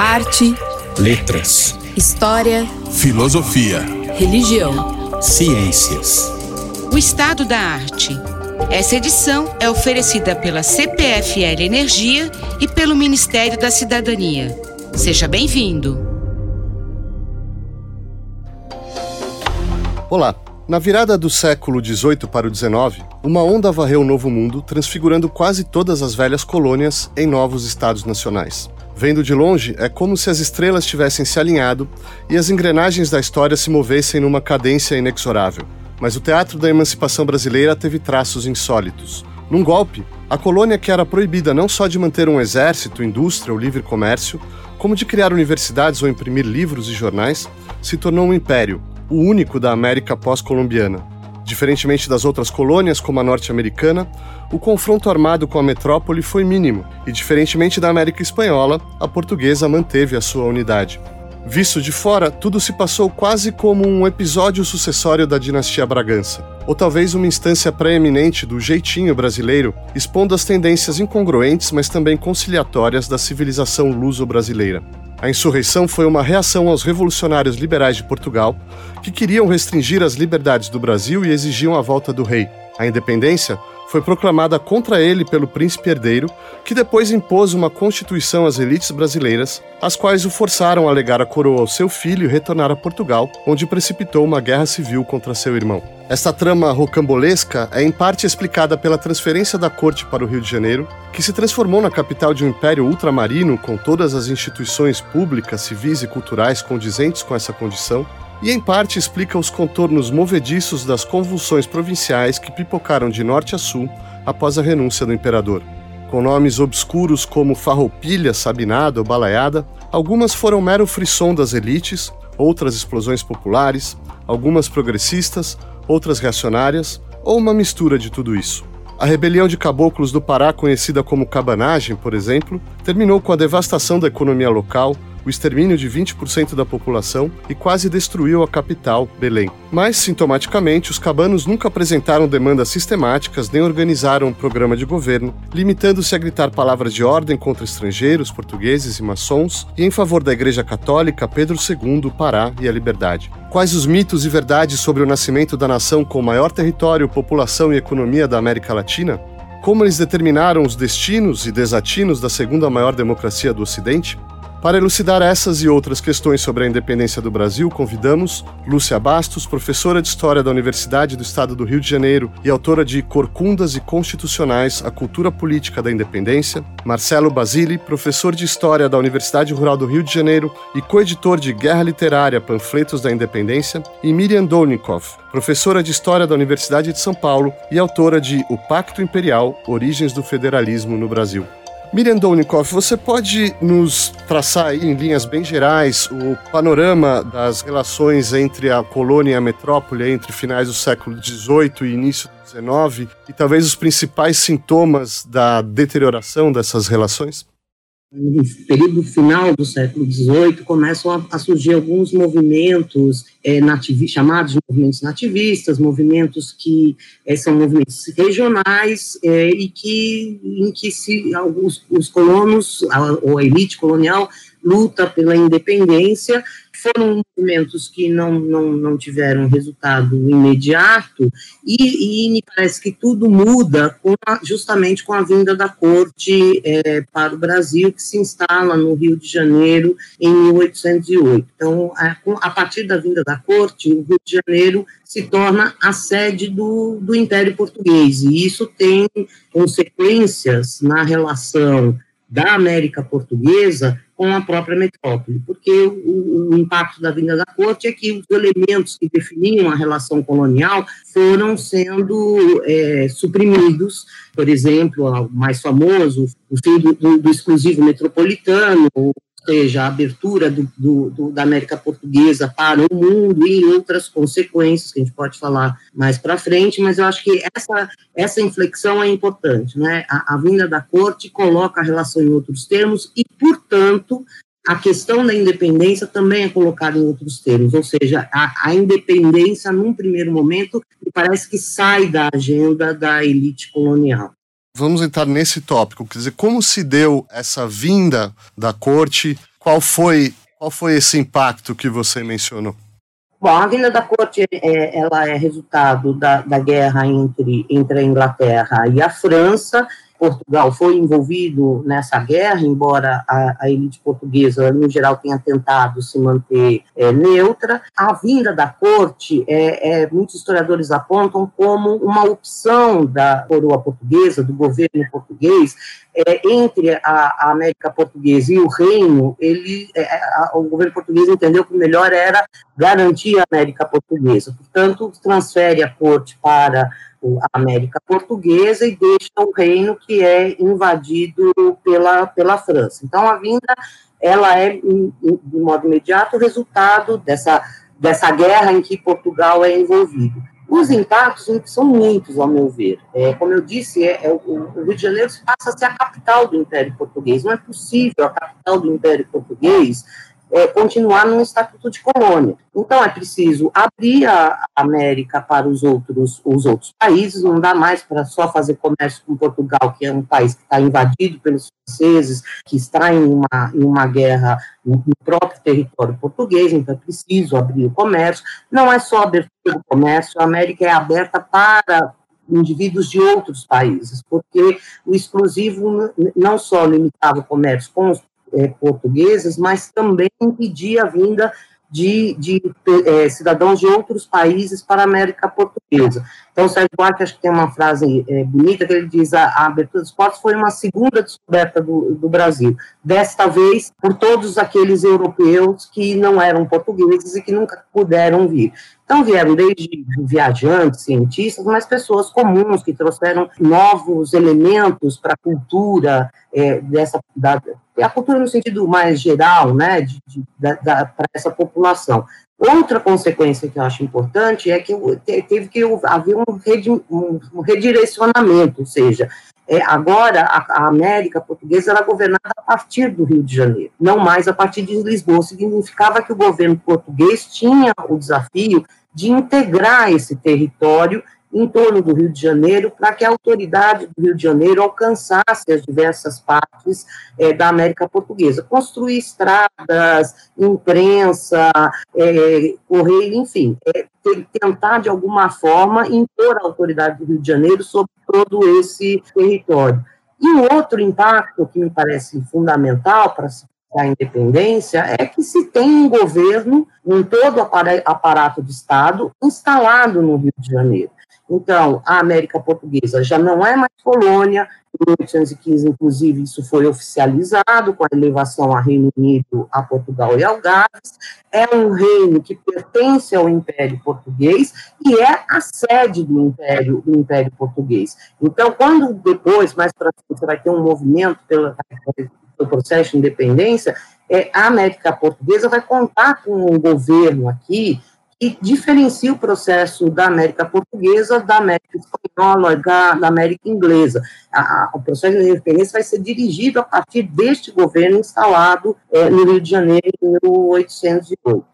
Arte, letras, história, filosofia, religião, ciências. O Estado da Arte. Essa edição é oferecida pela CPFL Energia e pelo Ministério da Cidadania. Seja bem-vindo. Olá. Na virada do século XVIII para o XIX, uma onda varreu o Novo Mundo, transfigurando quase todas as velhas colônias em novos estados nacionais. Vendo de longe, é como se as estrelas tivessem se alinhado e as engrenagens da história se movessem numa cadência inexorável. Mas o teatro da emancipação brasileira teve traços insólitos. Num golpe, a colônia que era proibida não só de manter um exército, indústria ou livre comércio, como de criar universidades ou imprimir livros e jornais, se tornou um império, o único da América pós-colombiana. Diferentemente das outras colônias, como a norte-americana, o confronto armado com a metrópole foi mínimo, e diferentemente da América espanhola, a portuguesa manteve a sua unidade. Visto de fora, tudo se passou quase como um episódio sucessório da dinastia Bragança, ou talvez uma instância preeminente do jeitinho brasileiro, expondo as tendências incongruentes, mas também conciliatórias da civilização luso-brasileira. A insurreição foi uma reação aos revolucionários liberais de Portugal, que queriam restringir as liberdades do Brasil e exigiam a volta do rei. A independência foi proclamada contra ele pelo príncipe herdeiro, que depois impôs uma constituição às elites brasileiras, as quais o forçaram a legar a coroa ao seu filho e retornar a Portugal, onde precipitou uma guerra civil contra seu irmão. Esta trama rocambolesca é em parte explicada pela transferência da corte para o Rio de Janeiro, que se transformou na capital de um império ultramarino com todas as instituições públicas, civis e culturais condizentes com essa condição, e em parte explica os contornos movediços das convulsões provinciais que pipocaram de norte a sul após a renúncia do imperador. Com nomes obscuros como Farroupilha, Sabinada ou Balaiada, algumas foram mero frisson das elites, outras explosões populares, algumas progressistas, outras reacionárias, ou uma mistura de tudo isso. A rebelião de caboclos do Pará, conhecida como cabanagem, por exemplo, terminou com a devastação da economia local, o extermínio de 20% da população e quase destruiu a capital, Belém. Mas, sintomaticamente, os cabanos nunca apresentaram demandas sistemáticas nem organizaram um programa de governo, limitando-se a gritar palavras de ordem contra estrangeiros, portugueses e maçons e em favor da Igreja Católica, Pedro II, Pará e a liberdade. Quais os mitos e verdades sobre o nascimento da nação com maior território, população e economia da América Latina? Como eles determinaram os destinos e desatinos da segunda maior democracia do Ocidente? Para elucidar essas e outras questões sobre a independência do Brasil, convidamos Lúcia Bastos, professora de História da Universidade do Estado do Rio de Janeiro e autora de Corcundas e Constitucionais, a Cultura Política da Independência, Marcelo Basili, professor de História da Universidade Rural do Rio de Janeiro e coeditor de Guerra Literária, Panfletos da Independência, e Miriam Dolnikov, professora de História da Universidade de São Paulo e autora de O Pacto Imperial, Origens do Federalismo no Brasil. Miriam Dolnikoff, você pode nos traçar aí, em linhas bem gerais o panorama das relações entre a colônia e a metrópole entre finais do século XVIII e início do XIX e talvez os principais sintomas da deterioração dessas relações? No período final do século XVIII, começam a, a surgir alguns movimentos é, chamados de movimentos nativistas, movimentos que é, são movimentos regionais é, e que, em que se, alguns, os colonos, a, ou a elite colonial, luta pela independência foram movimentos que não, não, não tiveram resultado imediato, e, e me parece que tudo muda com a, justamente com a vinda da corte é, para o Brasil, que se instala no Rio de Janeiro em 1808. Então, a, a partir da vinda da corte, o Rio de Janeiro se torna a sede do, do Império Português, e isso tem consequências na relação da América Portuguesa com a própria metrópole, porque o, o, impacto da vinda da corte é que os elementos que definiam a relação colonial foram sendo é, suprimidos, por exemplo, o mais famoso, o fim do, do, do exclusivo metropolitano, seja, a abertura do, do, do, da América Portuguesa para o mundo e outras consequências que a gente pode falar mais para frente, mas eu acho que essa, essa inflexão é importante, né? A, a vinda da corte coloca a relação em outros termos e, portanto, a questão da independência também é colocada em outros termos, ou seja, a, a, independência, num primeiro momento, parece que sai da agenda da elite colonial vamos entrar nesse tópico, quer dizer, como se deu essa vinda da corte qual foi, qual foi esse impacto que você mencionou? Bom, a vinda da corte é, ela é resultado da, da guerra entre, entre a Inglaterra e a França, Portugal foi envolvido nessa guerra, embora a, a elite portuguesa, no geral, tenha tentado se manter é, neutra. A vinda da corte, é, é, muitos historiadores apontam como uma opção da coroa portuguesa, do governo português, é, entre a, a, América Portuguesa e o Reino, ele, é, a, o governo português entendeu que o melhor era garantir a América Portuguesa. Portanto, transfere a corte para a América Portuguesa e deixa o reino que é invadido pela, pela França. Então, a vinda, ela é, de modo imediato, resultado dessa, dessa guerra em que Portugal é envolvido. Os impactos são muitos, ao meu ver. É, como eu disse, é, é, o, Rio de Janeiro passa a ser a capital do Império Português. Não é possível a capital do Império Português é, continuar num estatuto de colônia. Então é preciso abrir a América para os outros, os outros países, não dá mais para só fazer comércio com Portugal, que é um país que está invadido pelos franceses, que está em uma, em uma guerra no próprio território português, então é preciso abrir o comércio. Não é só abertura do comércio, a América é aberta para indivíduos de outros países, porque o exclusivo não só limitava o comércio com os é, portuguesas, mas também impedia a vinda de, de é, cidadãos de outros países para a América Portuguesa. Então, o Sérgio Buarque, acho que tem uma frase é, bonita, que ele diz, a, a, abertura dos portos foi uma segunda descoberta do, do Brasil, desta vez por todos aqueles europeus que não eram portugueses e que nunca puderam vir. Então vieram desde viajantes, cientistas, mas pessoas comuns que trouxeram novos elementos para a cultura é, dessa da, a cultura no sentido mais geral, né, de, de para essa população. Outra consequência que eu acho importante é que teve que haver um, redirecionamento, ou seja, é, agora a, a, América portuguesa era governada a partir do Rio de Janeiro, não mais a partir de Lisboa. Significava que o governo português tinha o desafio de integrar esse território em torno do Rio de Janeiro, para que a autoridade do Rio de Janeiro alcançasse as diversas partes é, da América Portuguesa, construir estradas, imprensa, é, correio, enfim, é, tentar de alguma forma impor a autoridade do Rio de Janeiro sobre todo esse território. E um outro impacto que me parece fundamental para da independência é que se tem um governo, um todo aparato de Estado instalado no Rio de Janeiro. Então, a América Portuguesa já não é mais colônia, em 1815, inclusive, isso foi oficializado com a elevação a Reino Unido, a Portugal e ao Gales. É um reino que pertence ao Império Português e é a sede do Império, do Império Português. Então, quando depois, mais para frente, você vai ter um movimento pela, pelo processo de independência, é, a América Portuguesa vai contar com um governo aqui que diferencia o processo da América Portuguesa da América Espanhola, da, da América Inglesa. A, a, o processo de independência vai ser dirigido a partir deste governo instalado é, no Rio de Janeiro em 1808.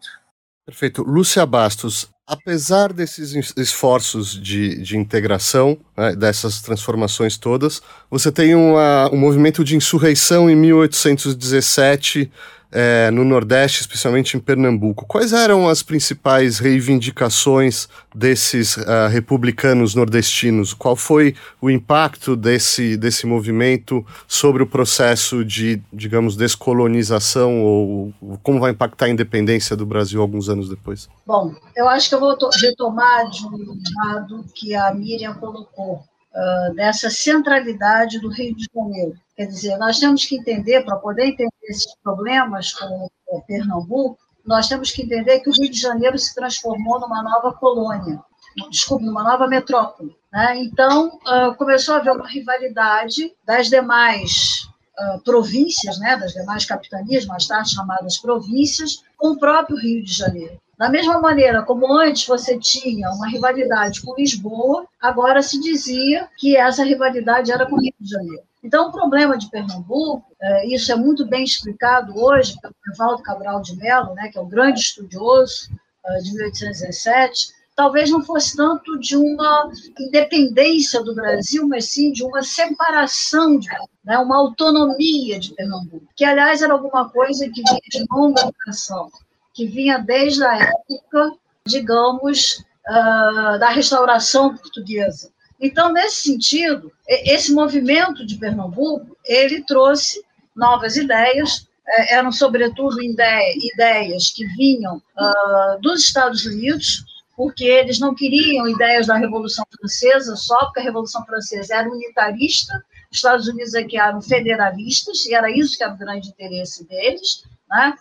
Perfeito. Lúcia Bastos, apesar desses esforços de, de integração, né, dessas transformações todas, você tem uma, um movimento de insurreição em 1817 é, no Nordeste, especialmente em Pernambuco. Quais eram as principais reivindicações desses uh, republicanos nordestinos? Qual foi o impacto desse, desse movimento sobre o processo de, digamos, descolonização ou como vai impactar a independência do Brasil alguns anos depois? Bom, eu acho que eu vou retomar de um lado que a Miriam colocou, uh, dessa centralidade do Rio de Janeiro Quer dizer, nós temos que entender, para poder entender esses problemas com o Pernambuco, nós temos que entender que o Rio de Janeiro se transformou numa nova colônia, desculpe, numa nova metrópole. Né? Então, uh, começou a haver uma rivalidade das demais uh, províncias, né, das demais capitanias, mais tarde chamadas províncias, com o próprio Rio de Janeiro. Da mesma maneira como antes você tinha uma rivalidade com Lisboa, agora se dizia que essa rivalidade era com o Rio de Janeiro. Então, o problema de Pernambuco, é, isso é muito bem explicado hoje pelo Evaldo Cabral de Mello, né, que é o grande estudioso é, de 1817, talvez não fosse tanto de uma independência do Brasil, mas sim de uma separação, né, uma autonomia de Pernambuco, que, aliás, era alguma coisa que vinha de longa duração, que vinha desde a época, digamos, uh, da restauração portuguesa. Então, nesse sentido, esse movimento de Pernambuco, ele trouxe novas ideias, é, eram sobretudo ideias que vinham uh, dos Estados Unidos, porque eles não queriam ideias da Revolução Francesa só, porque a Revolução Francesa era unitarista, os Estados Unidos é que eram federalistas, e era isso que era o grande interesse deles, né?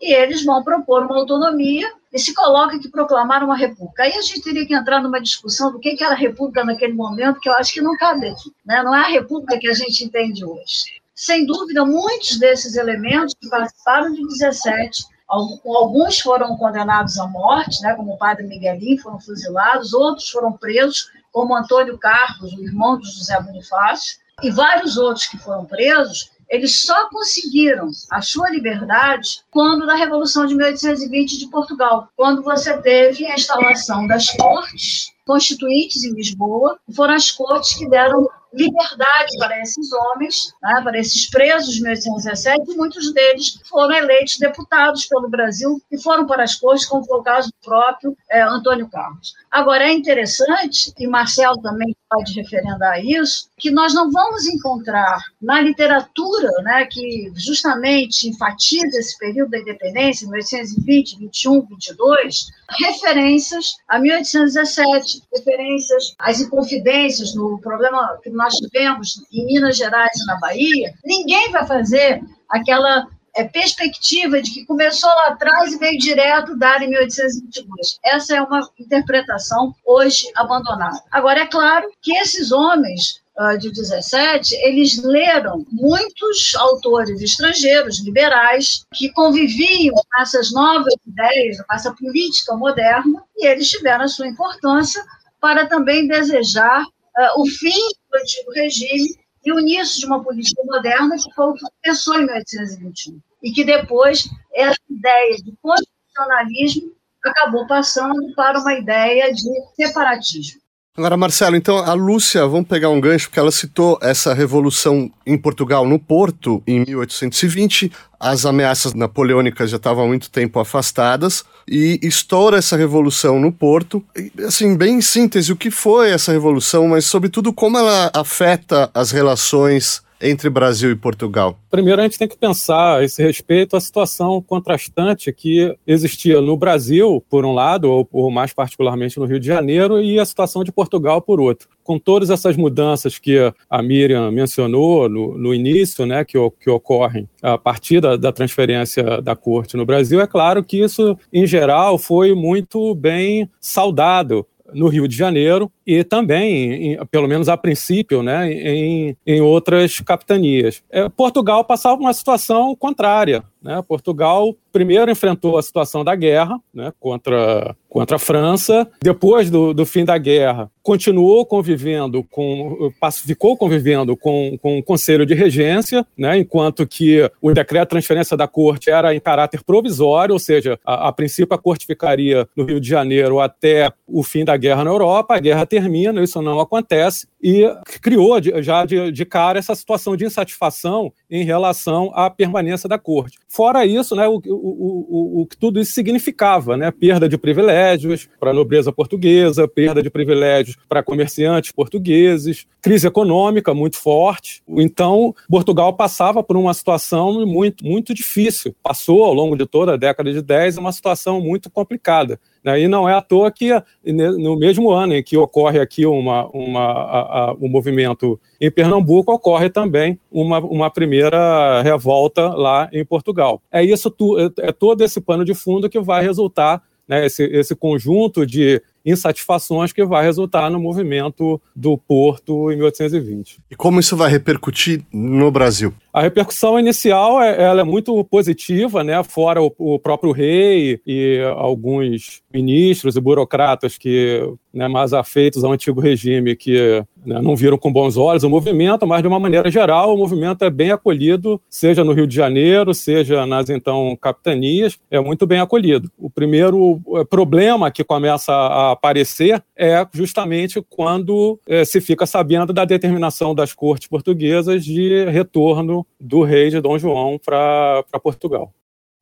E eles vão propor uma autonomia e se coloca que proclamar uma república. Aí a gente teria que entrar numa discussão do que era a república naquele momento, que eu acho que não cabe aqui. Né? Não é a república que a gente entende hoje. Sem dúvida, muitos desses elementos que participaram de 17, alguns foram condenados à morte, né, como o padre Miguelinho, foram fuzilados, outros foram presos, como Antônio Carlos, o irmão de José Bonifácio, e vários outros que foram presos, eles só conseguiram a sua liberdade quando da Revolução de 1820 de Portugal, quando você teve a instalação das cortes constituintes em Lisboa, foram as cortes que deram liberdade para esses homens, né, para esses presos de 1817, e muitos deles foram eleitos deputados pelo Brasil e foram para as cortes, como foi o caso do próprio é, Antônio Carlos. Agora, é interessante, e Marcelo também pode referendar isso, que nós não vamos encontrar na literatura, né, que justamente enfatiza esse período da independência, 1820, 21, 22, referências a 1817, referências às inconfidências no problema que nós tivemos em Minas Gerais e na Bahia, ninguém vai fazer aquela é, perspectiva de que começou lá atrás e veio direto dar em 1822. Essa é uma interpretação hoje abandonada. Agora, é claro que esses homens uh, de 17, eles leram muitos autores estrangeiros, liberais, que conviviam com essas novas ideias, com essa política moderna, e eles tiveram a sua importância para também desejar uh, o fim do antigo regime e o início de uma política moderna que foi o que começou em 1821 e que depois essa ideia de constitucionalismo acabou passando para uma ideia de separatismo. Agora, Marcelo, então a Lúcia, vamos pegar um gancho, porque ela citou essa revolução em Portugal, no Porto, em 1820. As ameaças napoleônicas já estavam há muito tempo afastadas e estoura essa revolução no Porto. Assim, bem em síntese, o que foi essa revolução, mas sobretudo como ela afeta as relações entre Brasil e Portugal? Primeiro, a gente tem que pensar a esse respeito a situação contrastante que existia no Brasil, por um lado, ou, ou mais particularmente no Rio de Janeiro, e a situação de Portugal, por outro. Com todas essas mudanças que a Miriam mencionou no, no início, né, que, que ocorrem a partir da, da transferência da corte no Brasil, é claro que isso, em geral, foi muito bem saudado no Rio de Janeiro e também, em, pelo menos a princípio, né, em, em outras capitanias. É, Portugal passava uma situação contrária. Né? Portugal primeiro enfrentou a situação da guerra né, contra, contra a França. Depois do, do fim da guerra, continuou convivendo com, ficou convivendo com, com o Conselho de Regência, né, enquanto que o decreto de transferência da corte era em caráter provisório, ou seja, a, a princípio a corte ficaria no Rio de Janeiro até o fim da guerra na Europa. A guerra termina, isso não acontece e criou já de, de cara essa situação de insatisfação em relação à permanência da corte. Fora isso, né, o, o, o, o que tudo isso significava, né, perda de privilégios para a nobreza portuguesa, perda de privilégios para comerciantes portugueses, crise econômica muito forte. Então, Portugal passava por uma situação muito, muito difícil. Passou ao longo de toda a década de 10 uma situação muito complicada. Né? E não é à toa que no mesmo ano em que ocorre aqui uma, uma, a, a, um movimento em Pernambuco, ocorre também uma, uma primeira revolta lá em Portugal. É isso, é, é todo esse pano de fundo que vai resultar né, esse, esse conjunto de insatisfações que vai resultar no movimento do Porto em 1820. E como isso vai repercutir no Brasil? A repercussão inicial é, ela é muito positiva, né? Fora o, o próprio rei e alguns ministros e burocratas que né, mais afeitos ao antigo regime que né, não viram com bons olhos o movimento, mas de uma maneira geral o movimento é bem acolhido, seja no Rio de Janeiro, seja nas então capitanias, é muito bem acolhido. O primeiro é, problema que começa a aparecer é justamente quando é, se fica sabendo da determinação das cortes portuguesas de retorno do rei de Dom João para Portugal.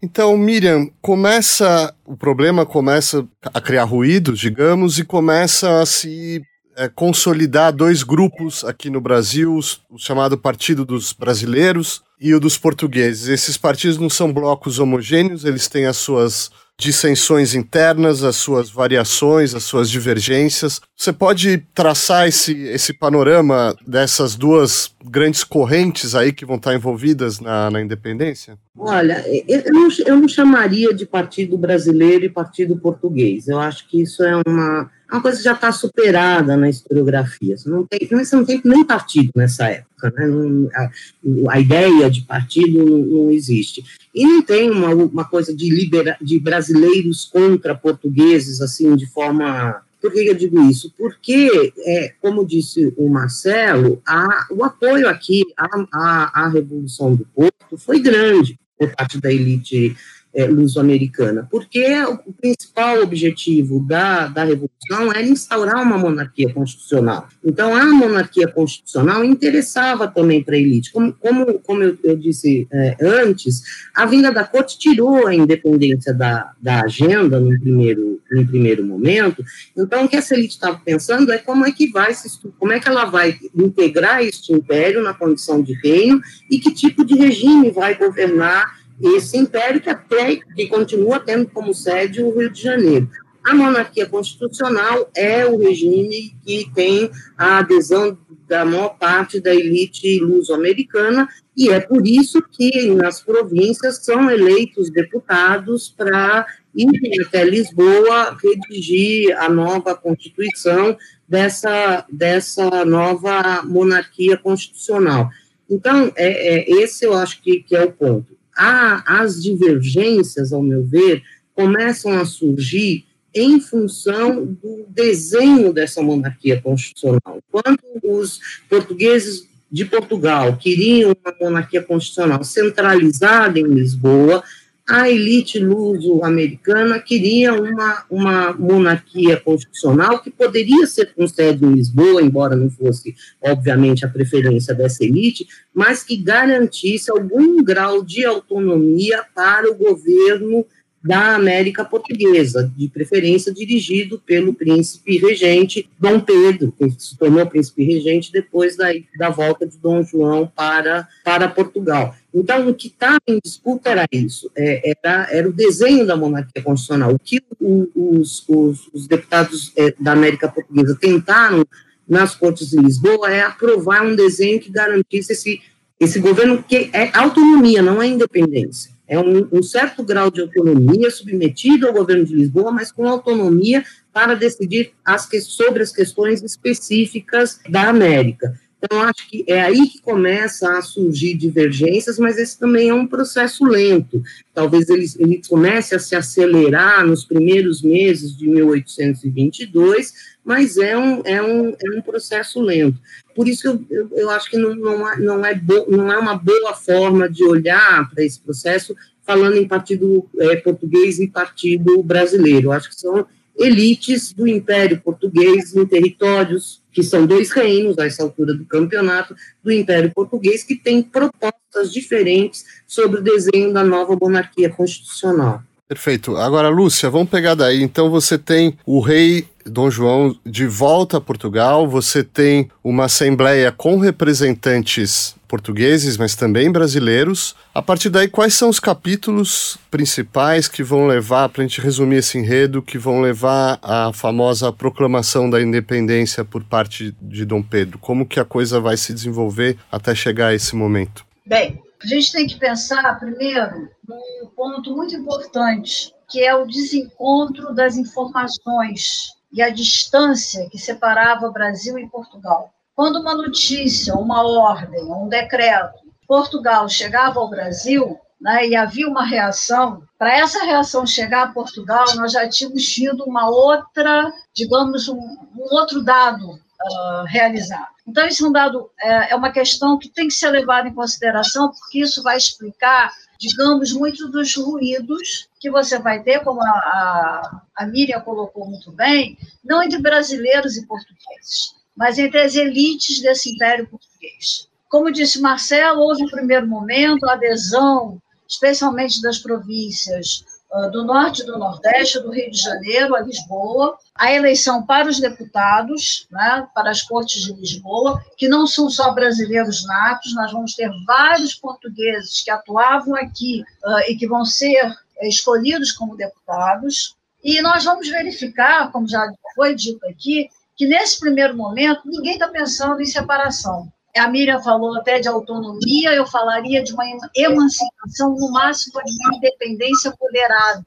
Então, Miriam, começa o problema começa a criar ruídos, digamos, e começa a se é, consolidar dois grupos aqui no Brasil, o chamado Partido dos Brasileiros e o dos Portugueses. Esses partidos não são blocos homogêneos, eles têm as suas dissensões internas, as suas variações, as suas divergências. Você pode traçar esse, esse panorama dessas duas grandes correntes aí que vão estar envolvidas na, na independência? Olha, eu não, eu não chamaria de partido brasileiro e partido português. Eu acho que isso é uma, uma coisa que já está superada na historiografia. Você não tem, você não tem nem partido nessa época. Né? Não, a, a, ideia de partido não, não, existe. E não tem uma, uma coisa de, libera, de brasileiros contra portugueses, assim, de forma por que eu digo isso? Porque, é, como disse o Marcelo, a, o apoio aqui à, à, à Revolução do Porto foi grande por parte da elite é, luso-americana, porque o principal objetivo da, da Revolução era instaurar uma monarquia constitucional. Então, a monarquia constitucional interessava também para a elite. Como, como, como eu, eu disse é, antes, a vinda da corte tirou a independência da, da agenda no primeiro, no primeiro momento. Então, o que essa elite estava pensando é como é que vai se, como é que ela vai integrar este império na condição de reino e que tipo de regime vai governar esse império que até que continua tendo como sede o Rio de Janeiro. A monarquia constitucional é o regime que tem a adesão da maior parte da elite luso-americana e é por isso que nas províncias são eleitos deputados para ir até Lisboa redigir a nova constituição dessa, dessa nova monarquia constitucional. Então, é, é, esse eu acho que, que é o ponto a, as divergências, ao meu ver, começam a surgir em função do desenho dessa monarquia constitucional. Quando os portugueses de Portugal queriam uma monarquia constitucional centralizada em Lisboa, a elite luso-americana queria uma, uma monarquia constitucional que poderia ser com sede em Lisboa, embora não fosse, obviamente, a preferência dessa elite, mas que garantisse algum grau de autonomia para o governo da América Portuguesa, de preferência dirigido pelo príncipe regente Dom Pedro, que se tornou príncipe regente depois da, da volta de Dom João para, para Portugal. Então, o que estava em disputa era isso, é, era, era o desenho da monarquia constitucional. O que os, os, os deputados é, da América Portuguesa tentaram nas cortes de Lisboa é aprovar um desenho que garantisse esse, esse governo, que é autonomia, não é independência é um, um, certo grau de autonomia submetido ao governo de Lisboa, mas com autonomia para decidir as que, sobre as questões específicas da América. Então, acho que é aí que começa a surgir divergências, mas esse também é um processo lento. Talvez ele, ele comece a se acelerar nos primeiros meses de 1822, mas é um, é um, é um processo lento. Por isso eu, eu, eu acho que não, não, é, não, é bo, não é uma boa forma de olhar para esse processo falando em partido é, português e partido brasileiro. Eu acho que são elites do Império Português em territórios que são dois reinos, a essa altura do campeonato, do Império Português, que têm propostas diferentes sobre o desenho da nova monarquia constitucional. Perfeito. Agora, Lúcia, vamos pegar daí. Então, você tem o rei Dom João de volta a Portugal, você tem uma assembleia com representantes portugueses, mas também brasileiros. A partir daí, quais são os capítulos principais que vão levar, para a gente resumir esse enredo, que vão levar à famosa proclamação da independência por parte de Dom Pedro? Como que a coisa vai se desenvolver até chegar a esse momento? Bem, a gente tem que pensar primeiro num ponto muito importante, que é o desencontro das informações e a distância que separava Brasil e Portugal. Quando uma notícia, uma ordem, um decreto Portugal chegava ao Brasil, né, e havia uma reação, para essa reação chegar a Portugal, nós já tínhamos tido uma outra, digamos, um, um outro dado uh, realizado. Então, isso é um dado, é, é uma questão que tem que ser levada em consideração, porque isso vai explicar, digamos, muitos dos ruídos que você vai ter, como a, a, a Miriam colocou muito bem, não entre brasileiros e portugueses, mas entre as elites desse império português. Como disse Marcelo, houve um primeiro momento a adesão, especialmente das províncias uh, do norte e do nordeste, do Rio de Janeiro a Lisboa, a eleição para os deputados, né, para as cortes de Lisboa, que não são só brasileiros natos, nós vamos ter vários portugueses que atuavam aqui uh, e que vão ser escolhidos como deputados. E nós vamos verificar, como já foi dito aqui, que nesse primeiro momento ninguém está pensando em separação a Miriam falou até de autonomia, eu falaria de uma emancipação, no máximo, de uma independência moderada,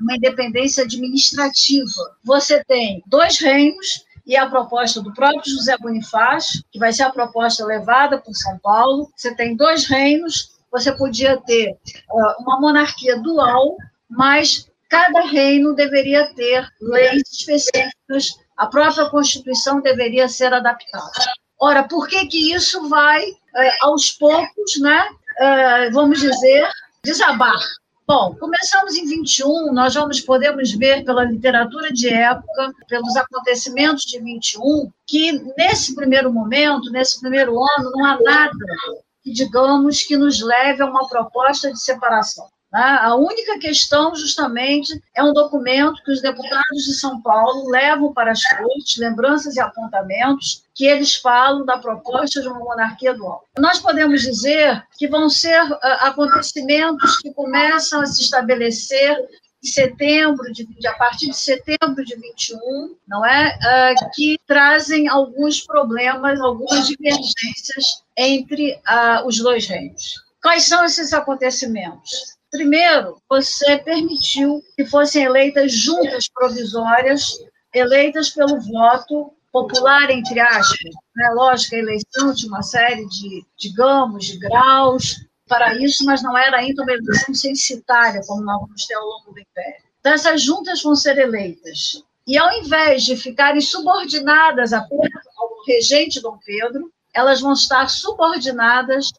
uma independência administrativa. Você tem dois reinos, e a proposta do próprio José Bonifácio, que vai ser a proposta levada por São Paulo. Você tem dois reinos, você podia ter uh, uma monarquia dual, mas cada reino deveria ter leis específicas, a própria Constituição deveria ser adaptada. Ora, por que que isso vai, é, aos poucos, né, é, vamos dizer, desabar? Bom, começamos em 21, nós vamos podemos ver pela literatura de época, pelos acontecimentos de 21, que nesse primeiro momento, nesse primeiro ano, não há nada que digamos que nos leve a uma proposta de separação. Né? A única questão, justamente, é um documento que os deputados de São Paulo levam para as cortes, lembranças e apontamentos, que eles falam da proposta de uma monarquia dual. Nós podemos dizer que vão ser uh, acontecimentos que começam a se estabelecer em setembro, de, a partir de setembro de 21, não é? Uh, que trazem alguns problemas, algumas divergências entre uh, os dois reinos. Quais são esses acontecimentos? Primeiro, você permitiu que fossem eleitas juntas provisórias, eleitas pelo voto popular, entre aspas. Né? Lógico, a eleição tinha uma série de, digamos, de graus para isso, mas não era ainda uma eleição censitária, como nós vamos ter ao longo do Império. Então, essas juntas vão ser eleitas. E ao invés de ficarem subordinadas ao regente Dom Pedro, elas vão estar subordinadas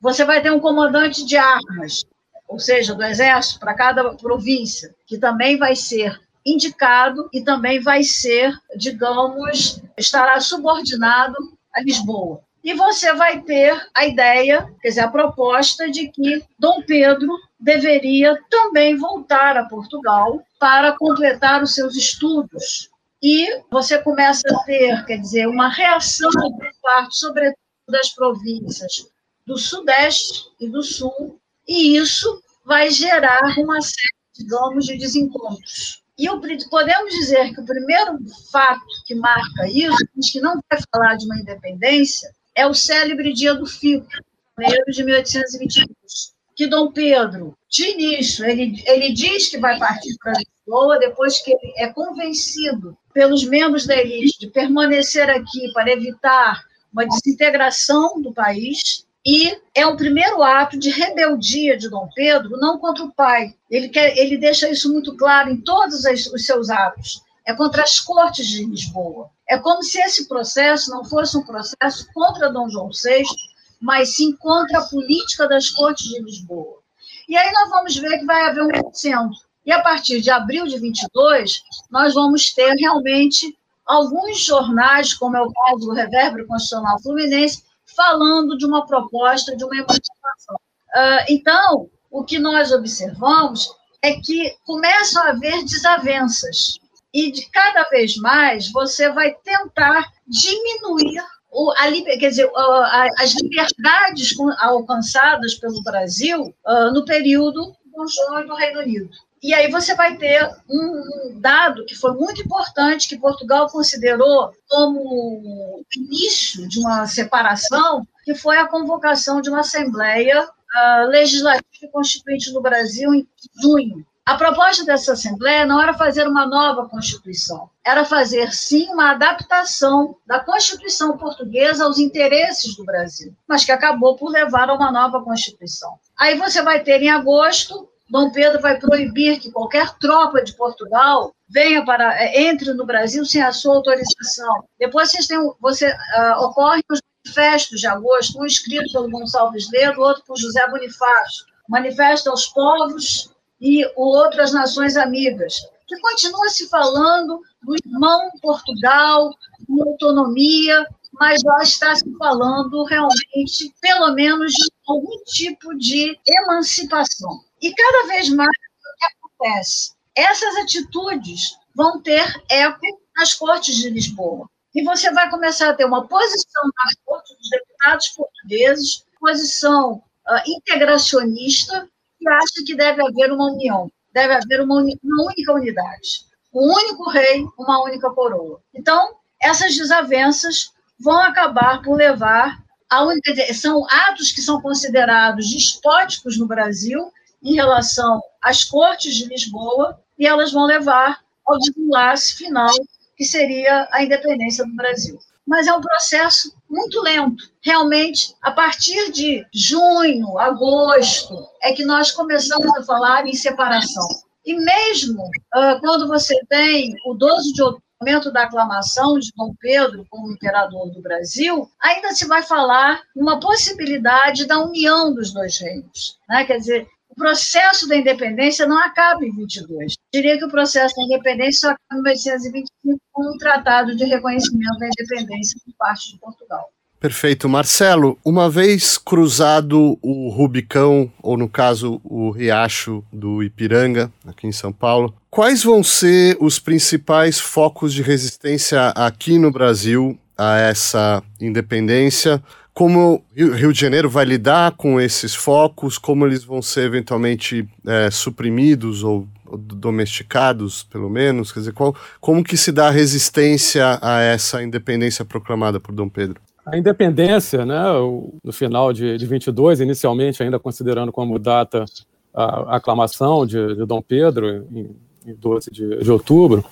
você vai ter um comandante de armas, ou seja, do Exército, para cada província, que também vai ser indicado e também vai ser, digamos, estará subordinado a Lisboa. E você vai ter a ideia, quer dizer, a proposta de que Dom Pedro deveria também voltar a Portugal para completar os seus estudos. E você começa a ter, quer dizer, uma reação por parte, sobretudo, das províncias do Sudeste e do Sul, e isso vai gerar uma série, digamos, de desencontros. E podemos dizer que o primeiro fato que marca isso, que não vai falar de uma independência, é o célebre Dia do Fico, janeiro de 1822, que Dom Pedro, de início, ele, ele diz que vai partir para Lisboa, depois que ele é convencido pelos membros da elite de permanecer aqui para evitar uma desintegração do país, e é o primeiro ato de rebeldia de Dom Pedro, não contra o pai. Ele, quer, ele deixa isso muito claro em todos os seus atos. É contra as cortes de Lisboa. É como se esse processo não fosse um processo contra Dom João VI, mas sim contra a política das cortes de Lisboa. E aí nós vamos ver que vai haver um centro. E a partir de abril de 22, nós vamos ter realmente alguns jornais, como é o caso do Revérbero Constitucional Fluminense, falando de uma proposta de uma emancipação. Uh, então, o que nós observamos é que começam a haver desavenças. E de cada vez mais você vai tentar diminuir o, a, quer dizer, as liberdades alcançadas pelo Brasil uh, no período e do Reino Unido. E aí você vai ter um dado que foi muito importante, que Portugal considerou como início de uma separação, que foi a convocação de uma Assembleia uh, Legislativa Constituinte no Brasil em junho A proposta dessa Assembleia não era fazer uma nova Constituição, era fazer, sim, uma adaptação da Constituição portuguesa aos interesses do Brasil, mas que acabou por levar a uma nova Constituição. Aí você vai ter, em agosto, Dom Pedro vai proibir que qualquer tropa de Portugal venha para é, entre no Brasil sem a sua autorização. Depois vocês têm, você uh, ocorre os manifestos de agosto, um escrito pelo Gonçalves Ledo, outro por José Bonifácio, manifesto aos povos e o outro às nações amigas, que continua se falando do irmão Portugal, com autonomia, mas já está se falando realmente, pelo menos, de algum tipo de emancipação. E cada vez mais o que acontece? Essas atitudes vão ter eco nas cortes de Lisboa. E você vai começar a ter uma posição nas cortes dos deputados portugueses, posição uh, integracionista, que acha que deve haver uma união, deve haver uma, uma única unidade, um único rei, uma única coroa. Então, essas desavenças vão acabar por levar a única. São atos que são considerados despóticos no Brasil em relação às cortes de Lisboa, e elas vão levar ao desenlace final, que seria a independência do Brasil. Mas é um processo muito lento. Realmente, a partir de junho, agosto, é que nós começamos a falar em separação. E mesmo uh, quando você tem o 12 de outubro, momento da aclamação de Dom Pedro como imperador do Brasil, ainda se vai falar uma possibilidade da união dos dois reinos. Né? Quer dizer, o processo da independência não acaba em 22. Eu diria que o processo da independência só acaba em 1825 com um tratado de reconhecimento da independência por parte de Portugal. Perfeito. Marcelo, uma vez cruzado o Rubicão, ou no caso o Riacho do Ipiranga, aqui em São Paulo, quais vão ser os principais focos de resistência aqui no Brasil a essa independência? Como o Rio de Janeiro vai lidar com esses focos, como eles vão ser eventualmente é, suprimidos ou, domesticados, pelo menos, quer dizer, qual, como que se dá resistência a essa independência proclamada por Dom Pedro? A independência, né, no final de, de 22, inicialmente ainda considerando como data a, aclamação de, de Dom Pedro, em, em 12 de, de outubro,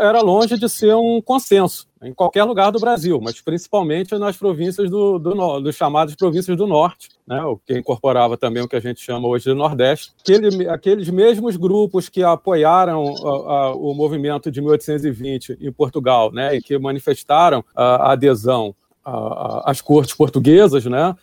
era longe de ser um consenso em qualquer lugar do Brasil, mas principalmente nas províncias do, do, do chamadas províncias do Norte, né, o que incorporava também o que a gente chama hoje de Nordeste. Aquele, aqueles mesmos grupos que apoiaram a, a, o movimento de 1820 em Portugal, né, e que manifestaram a, adesão às cortes portuguesas, né,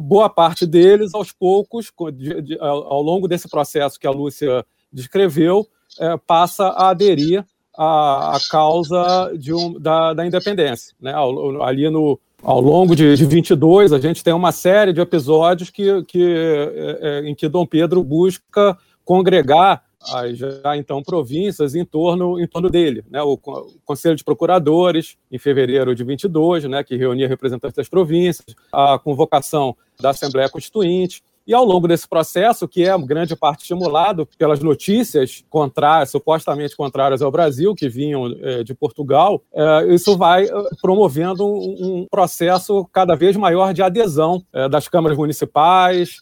boa parte deles, aos poucos, de, de, ao longo desse processo que a Lúcia descreveu, é, passa a aderir à, à causa de um, da, da independência. Né? Ali no, ao longo de, de 22, a gente tem uma série de episódios que, que, é, é, em que Dom Pedro busca congregar as já então províncias em torno, em torno dele. Né? O, o, Conselho de Procuradores, em fevereiro de 22, né, que reunia representantes das províncias, a convocação da Assembleia Constituinte, e ao longo desse processo, que é grande parte estimulado pelas notícias contrárias, supostamente contrárias ao Brasil, que vinham é, de Portugal, é, isso vai eh, promovendo um, processo cada vez maior de adesão é, das câmaras municipais,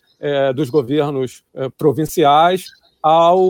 dos governos provinciais ao,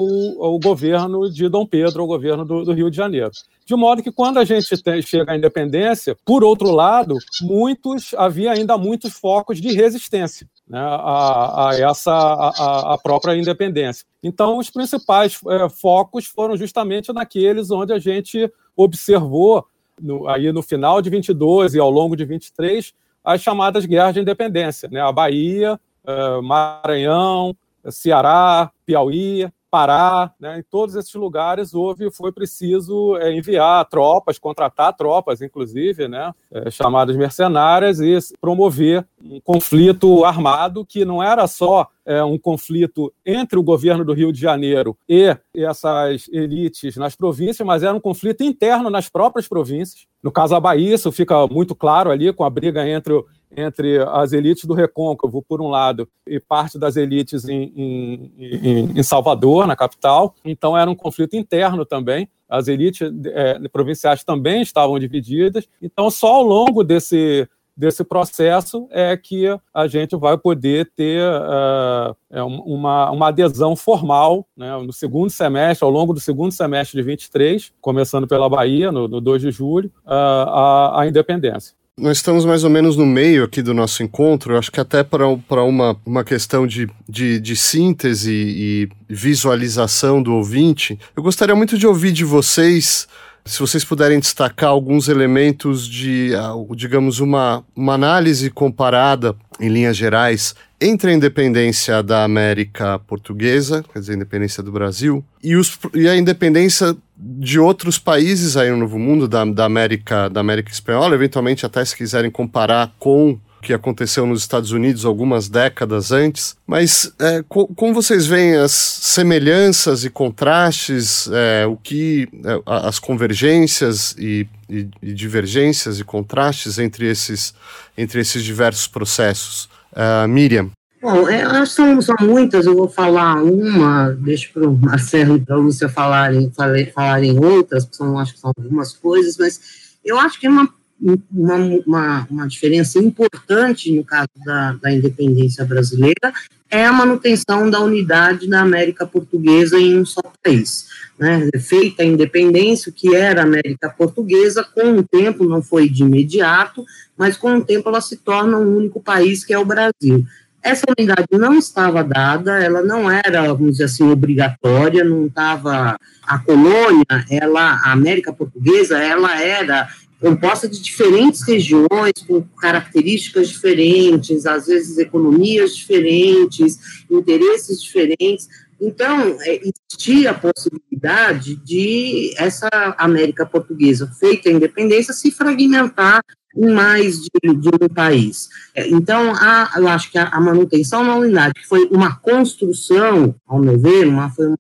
ao, governo de Dom Pedro, ao governo do, do Rio de Janeiro. De modo que quando a gente chega à independência, por outro lado, muitos havia ainda muitos focos de resistência né, a, a, essa a, a, própria independência. Então, os principais é, focos foram justamente naqueles onde a gente observou no, aí no final de 22 e ao longo de 23 as chamadas guerras de independência, né, a Bahia, é, Maranhão, Ceará, Piauí, Pará, né, em todos esses lugares houve, foi preciso é, enviar tropas, contratar tropas, inclusive, né, é, chamadas mercenárias, e promover um conflito armado que não era só é, um conflito entre o governo do Rio de Janeiro e essas elites nas províncias, mas era um conflito interno nas próprias províncias. No caso da Bahia, isso fica muito claro ali com a briga entre entre as elites do Recôncavo, por um lado, e parte das elites em, em, em, Salvador, na capital. Então, era um conflito interno também. As elites é, provinciais também estavam divididas. Então, só ao longo desse, desse processo é que a gente vai poder ter uh, uma, uma adesão formal né, no segundo semestre, ao longo do segundo semestre de 23, começando pela Bahia, no, no 2 de julho, uh, a, a independência. Nós estamos mais ou menos no meio aqui do nosso encontro, acho que até para uma, uma questão de, de, de, síntese e visualização do ouvinte, eu gostaria muito de ouvir de vocês, se vocês puderem destacar alguns elementos de, digamos, uma, uma análise comparada, em linhas gerais, entre a independência da América Portuguesa, quer dizer, a independência do Brasil, e, os, e a independência de outros países aí no Novo Mundo, da, da, América, da América Espanhola, eventualmente até se quiserem comparar com o que aconteceu nos Estados Unidos algumas décadas antes. Mas é, co como vocês veem as semelhanças e contrastes, é, o que é, as convergências e, e, e, divergências e contrastes entre esses, entre esses diversos processos? Uh, Miriam. Bom, é, são, são muitas, eu vou falar uma, deixo para o Marcelo e para a Lúcia falarem, falarem outras, são, acho que são algumas coisas, mas eu acho que é uma, uma, uma, uma diferença importante no caso da, da independência brasileira é a manutenção da unidade da América Portuguesa em um só país. Né? Feita a independência, o que era a América Portuguesa, com o tempo, não foi de imediato, mas com o tempo ela se torna um único país, que é o Brasil. Essa unidade não estava dada, ela não era, vamos dizer assim, obrigatória, não estava. A colônia, ela, a América Portuguesa, ela era composta de diferentes regiões, com características diferentes, às vezes economias diferentes, interesses diferentes. Então, é, existia a possibilidade de essa América Portuguesa, feita a independência, se fragmentar em mais de, de um país. É, então, a, eu acho que a, a, manutenção na unidade, que foi uma construção, ao meu ver, uma, foi uma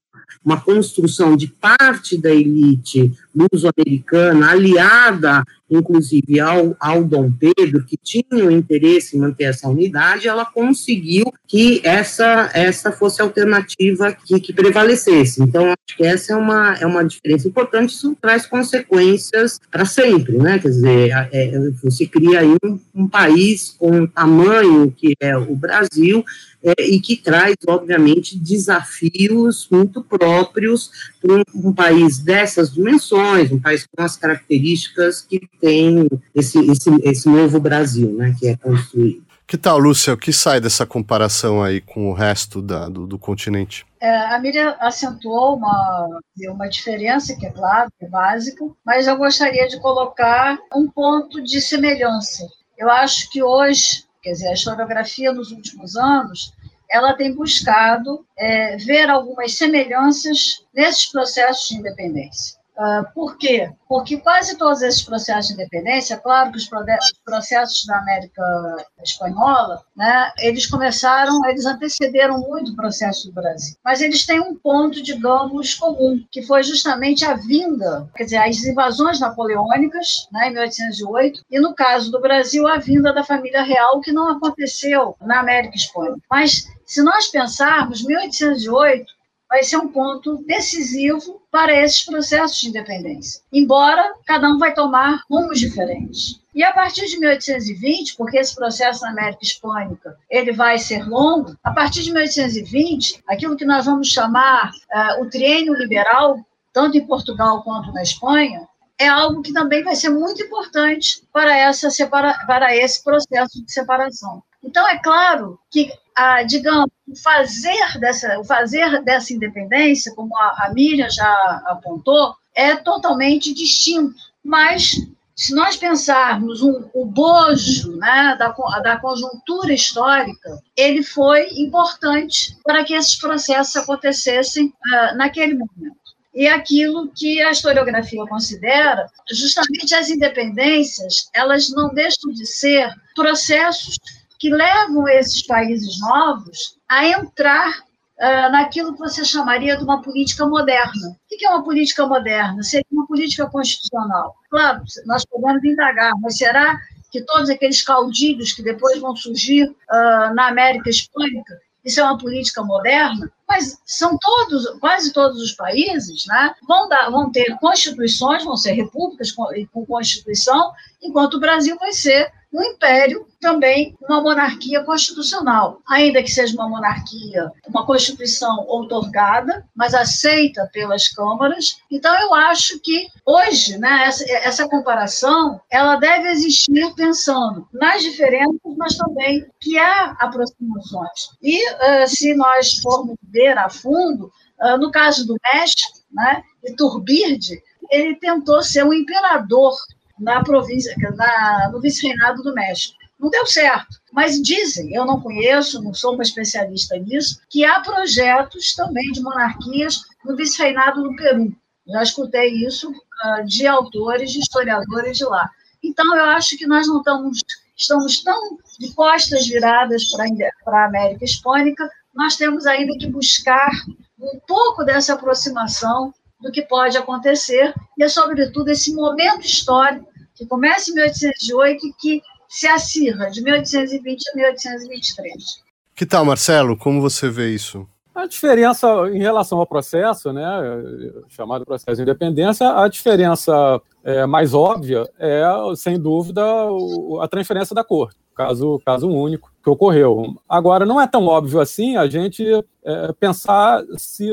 construção de parte da elite luso-americana, aliada inclusive ao, ao Dom Pedro, que tinha o interesse em manter essa unidade, ela conseguiu que essa, essa fosse a alternativa que, que prevalecesse. Então, acho que essa é uma, é uma diferença importante, isso traz consequências para sempre, né? Quer dizer, é, você cria aí um, um país com o tamanho que é o Brasil, é, e que traz, obviamente, desafios muito próprios para um, um, país dessas dimensões, um país com as características que tem esse, esse, esse novo Brasil, né, que é construído. Que tal, Lúcia, o que sai dessa comparação aí com o resto da, do, do continente? É, a Miriam acentuou uma, uma diferença, que é claro, que é básica, mas eu gostaria de colocar um ponto de semelhança. Eu acho que hoje, quer dizer, a historiografia nos últimos anos, ela tem buscado é, ver algumas semelhanças nesses processos de independência. Uh, por quê? Porque quase todos esses processos de independência, claro que os processos da América Espanhola, né, eles começaram, eles antecederam muito o processo do Brasil. Mas eles têm um ponto, digamos, comum, que foi justamente a vinda, quer dizer, as invasões napoleônicas, né, em 1808, e no caso do Brasil, a vinda da família real, que não aconteceu na América Hispânica. Mas se nós pensarmos, 1808 vai ser um ponto decisivo para esses processos de independência, embora cada um vai tomar rumos diferentes. E a partir de 1820, porque esse processo na América Hispânica ele vai ser longo, a partir de 1820, aquilo que nós vamos chamar uh, o triênio liberal, tanto em Portugal quanto na Espanha, é algo que também vai ser muito importante para, essa separa para esse processo de separação. Então, é claro que, a, digamos, o fazer, dessa, o fazer dessa independência, como a, a Miriam já apontou, é totalmente distinto. Mas, se nós pensarmos um, o bojo né, da, da conjuntura histórica, ele foi importante para que esses processos acontecessem uh, naquele momento e aquilo que a historiografia considera, justamente as independências, elas não deixam de ser processos que levam esses países novos a entrar uh, naquilo que você chamaria de uma política moderna. O que é uma política moderna? Seria uma política constitucional. Claro, nós podemos indagar, mas será que todos aqueles caudilhos que depois vão surgir uh, na América Hispânica, isso é uma política moderna? Mas são todos, quase todos os países, né, vão, dar, vão ter constituições, vão ser repúblicas com, com constituição, enquanto o Brasil vai ser um império, também uma monarquia constitucional, ainda que seja uma monarquia, uma constituição outorgada, mas aceita pelas câmaras. Então, eu acho que hoje, né, essa, essa comparação, ela deve existir pensando nas diferenças, mas também que há aproximações. E uh, se nós formos ver a fundo, uh, no caso do México, né, Iturbide, ele tentou ser um imperador na província, na, no vice-reinado do México. Não deu certo. Mas dizem, eu não conheço, não sou uma especialista nisso, que há projetos também de monarquias no vice-reinado do Peru. Já escutei isso uh, de autores, de historiadores de lá. Então, eu acho que nós não estamos, estamos tão de costas viradas para a América Hispânica, nós temos ainda que buscar um pouco dessa aproximação do que pode acontecer, e é, sobretudo, esse momento histórico que começa em 1808 e que se acirra de 1820 a 1823. Que tal, Marcelo? Como você vê isso? A diferença em relação ao processo, né, chamado processo de independência, a diferença é, mais óbvia é, sem dúvida, a transferência da corte, caso, caso único que ocorreu. Agora, não é tão óbvio assim a gente é, pensar se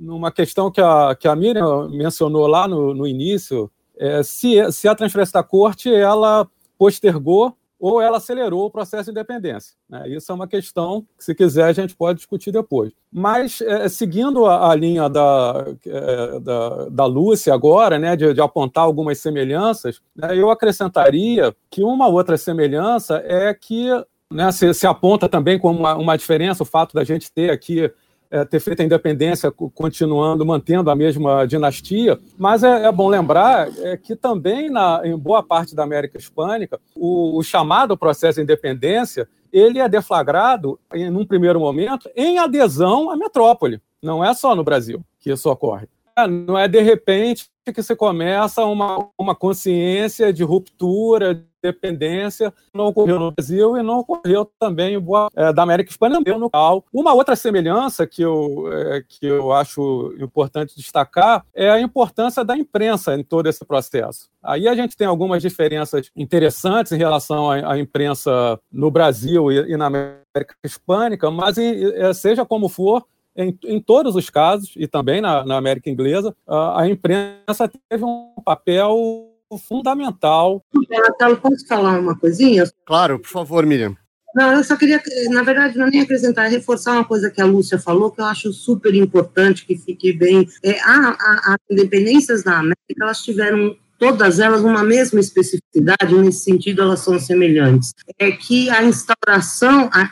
numa questão que a, que a Miriam mencionou lá no, no início, é, se, se a transferência da corte ela postergou ou ela acelerou o processo de independência. Né? Isso é uma questão que, se quiser, a gente pode discutir depois. Mas, é, seguindo a, a linha da, é, da, da Lúcia agora, né, de, de apontar algumas semelhanças, né, eu acrescentaria que uma outra semelhança é que né, se, se, aponta também como uma, uma diferença o fato da gente ter aqui é, ter feito a independência continuando, mantendo a mesma dinastia, mas é, é bom lembrar é, que também na, em boa parte da América Hispânica, o, o chamado processo de independência, ele é deflagrado, em um primeiro momento, em adesão à metrópole. Não é só no Brasil que isso ocorre. É, não é de repente que se começa uma, uma consciência de ruptura, de dependência, não ocorreu no Brasil e não ocorreu também em boa, é, da América Hispânica no qual. Uma outra semelhança que eu, é, que eu acho importante destacar é a importância da imprensa em todo esse processo. Aí a gente tem algumas diferenças interessantes em relação à, à imprensa no Brasil e, e na América Hispânica, mas é, seja como for, em, em, todos os casos, e também na, na América Inglesa, a, a, imprensa teve um papel fundamental. Marcelo, posso falar uma coisinha? Claro, por favor, Miriam. Não, eu só queria, na verdade, não nem acrescentar, reforçar uma coisa que a Lúcia falou, que eu acho super importante que fique bem. É, a, a, as independências da América, elas tiveram todas elas uma mesma especificidade, nesse sentido elas são semelhantes, é que a instauração, a,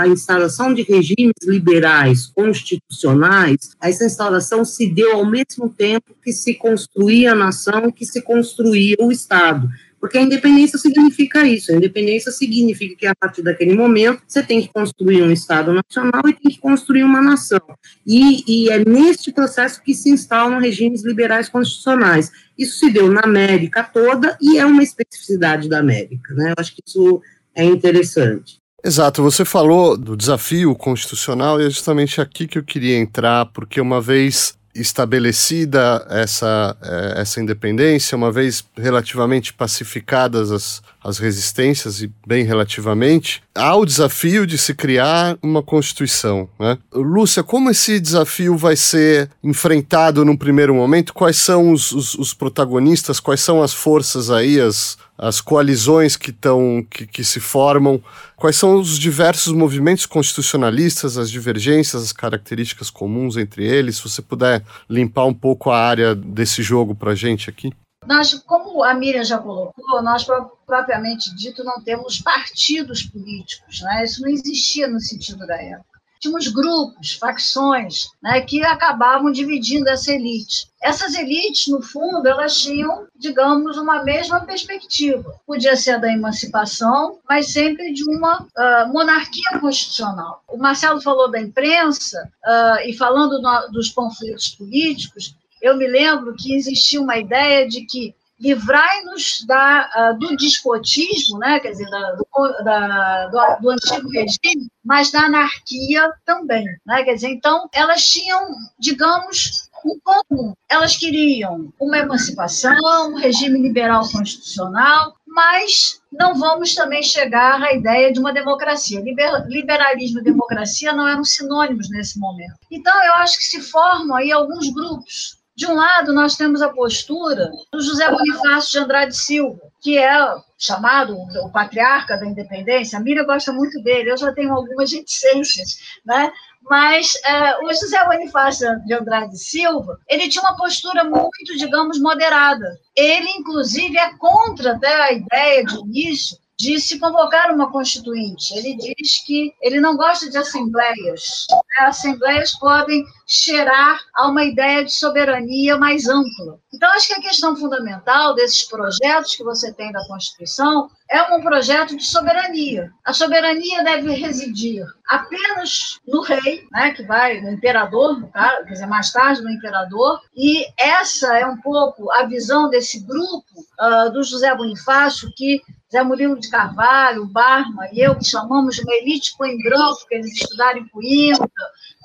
a, instauração de regimes liberais constitucionais, essa instauração se deu ao mesmo tempo que se construía a nação que se construía o Estado. Porque a independência significa isso. A independência significa que, a partir daquele momento, você tem que construir um Estado nacional e tem que construir uma nação. E, e é neste processo que se instalam regimes liberais constitucionais. Isso se deu na América toda e é uma especificidade da América. Né? Eu acho que isso é interessante. Exato, você falou do desafio constitucional e é justamente aqui que eu queria entrar, porque uma vez estabelecida essa, eh, essa independência, uma vez relativamente pacificadas as, as resistências, e bem relativamente, há o desafio de se criar uma Constituição. Né? Lúcia, como esse desafio vai ser enfrentado num primeiro momento? Quais são os, os, os protagonistas? Quais são as forças aí, as, as coalizões que, tão, que, que se formam, quais são os diversos movimentos constitucionalistas, as divergências, as características comuns entre eles. Se você puder limpar um pouco a área desse jogo para gente aqui. Nós, como a Miriam já colocou, nós propriamente dito não temos partidos políticos, né? isso não existia no sentido da época tínhamos grupos, facções, né, que acabavam dividindo essa elite. Essas elites, no fundo, elas tinham, digamos, uma mesma perspectiva. Podia ser a da emancipação, mas sempre de uma uh, monarquia constitucional. O Marcelo falou da imprensa, uh, e falando no, dos conflitos políticos, eu me lembro que existia uma ideia de que livrai-nos uh, do despotismo, né, quer dizer, da, do, da, do, do, antigo regime, mas da anarquia também. Né, quer dizer, então, elas tinham, digamos, um comum. Elas queriam uma emancipação, um regime liberal constitucional, mas não vamos também chegar à ideia de uma democracia. liberalismo e democracia não eram sinônimos nesse momento. Então, eu acho que se formam aí alguns grupos. De um lado, nós temos a postura do José Bonifácio de Andrade Silva, que é chamado o patriarca da independência. A Miriam gosta muito dele, eu já tenho algumas reticências, né? mas é, o José Bonifácio de Andrade Silva, ele tinha uma postura muito, digamos, moderada. Ele, inclusive, é contra até a ideia de início de se convocar uma constituinte. Ele diz que ele não gosta de assembleias. As assembleias podem cheirar a uma ideia de soberania mais ampla. Então, acho que a questão fundamental desses projetos que você tem da Constituição é um projeto de soberania. A soberania deve residir apenas no rei, né, que vai no imperador, no caso, quer dizer, mais tarde no imperador, e essa é um pouco a visão desse grupo uh, do José Bonifácio, que Zé Murilo de Carvalho, Barma e eu, que chamamos de uma elite em branco, que eles estudaram em Coimbra,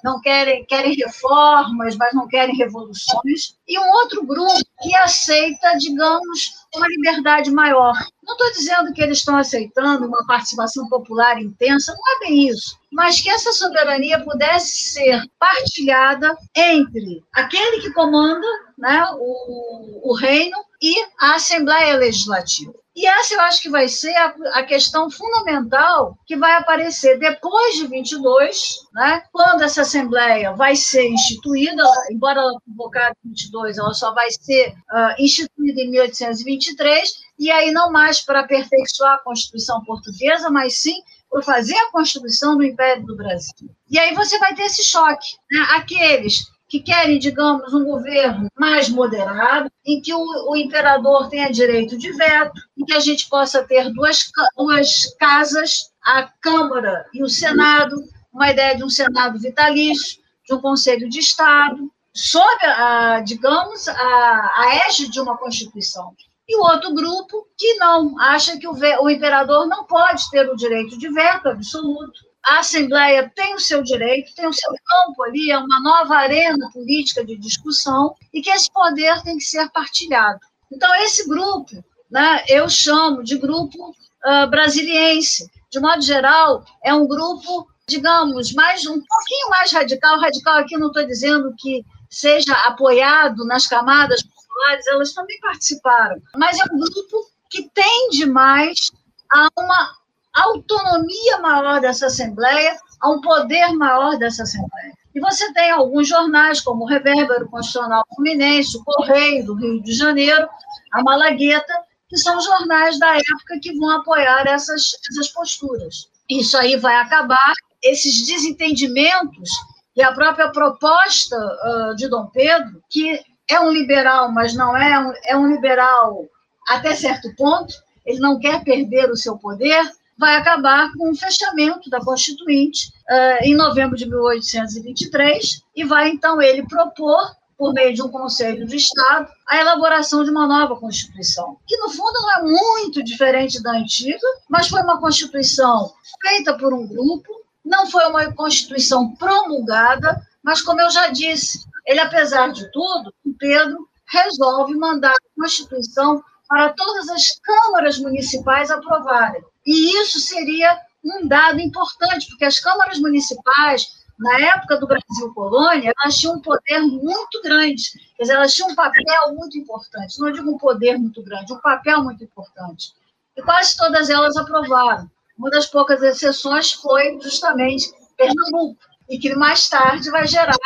não querem, querem reformas, mas não querem revoluções, e um outro grupo que aceita, digamos, uma liberdade maior. Não estou dizendo que eles estão aceitando uma participação popular intensa, não é bem isso, mas que essa soberania pudesse ser partilhada entre aquele que comanda né, o, o reino e a Assembleia Legislativa. E essa eu acho que vai ser a, a, questão fundamental que vai aparecer depois de 22, né, quando essa Assembleia vai ser instituída, embora ela convocada em 22, ela só vai ser uh, instituída em 1823, e aí não mais para aperfeiçoar a Constituição portuguesa, mas sim por fazer a Constituição do Império do Brasil. E aí você vai ter esse choque. Né? Aqueles que querem, digamos, um governo mais moderado, em que o, o, imperador tenha direito de veto, em que a gente possa ter duas, duas casas, a Câmara e o Senado, uma ideia de um Senado vitalício, de um Conselho de Estado, sob, a, digamos, a, a égide de uma Constituição. E o outro grupo que não, acha que o, o imperador não pode ter o direito de veto absoluto, a Assembleia tem o seu direito, tem o seu campo ali, é uma nova arena política de discussão, e que esse poder tem que ser partilhado. Então, esse grupo, né, eu chamo de grupo uh, brasiliense. De modo geral, é um grupo, digamos, mais um pouquinho mais radical. Radical aqui não estou dizendo que seja apoiado nas camadas populares, elas também participaram, mas é um grupo que tende mais a uma autonomia maior dessa Assembleia, a um poder maior dessa Assembleia. E você tem alguns jornais, como o Revérbero Constitucional Fluminense, o Correio do Rio de Janeiro, a Malagueta, que são jornais da época que vão apoiar essas, essas posturas. Isso aí vai acabar, esses desentendimentos e a própria proposta uh, de Dom Pedro, que é um liberal, mas não é um, é um liberal até certo ponto, ele não quer perder o seu poder, vai acabar com o fechamento da Constituinte uh, em novembro de 1823 e vai então ele propor por meio de um Conselho de Estado, a elaboração de uma nova Constituição, que no fundo não é muito diferente da antiga, mas foi uma Constituição feita por um grupo, não foi uma Constituição promulgada, mas como eu já disse, ele, apesar de tudo, Pedro resolve mandar a Constituição para todas as câmaras municipais aprovarem. E isso seria um dado importante, porque as câmaras municipais, na época do Brasil colônia, elas tinham um poder muito grande, quer dizer, elas tinham um papel muito importante. Não digo um poder muito grande, um papel muito importante. E quase todas elas aprovaram. Uma das poucas exceções foi justamente Pernambuco, e que mais tarde vai gerar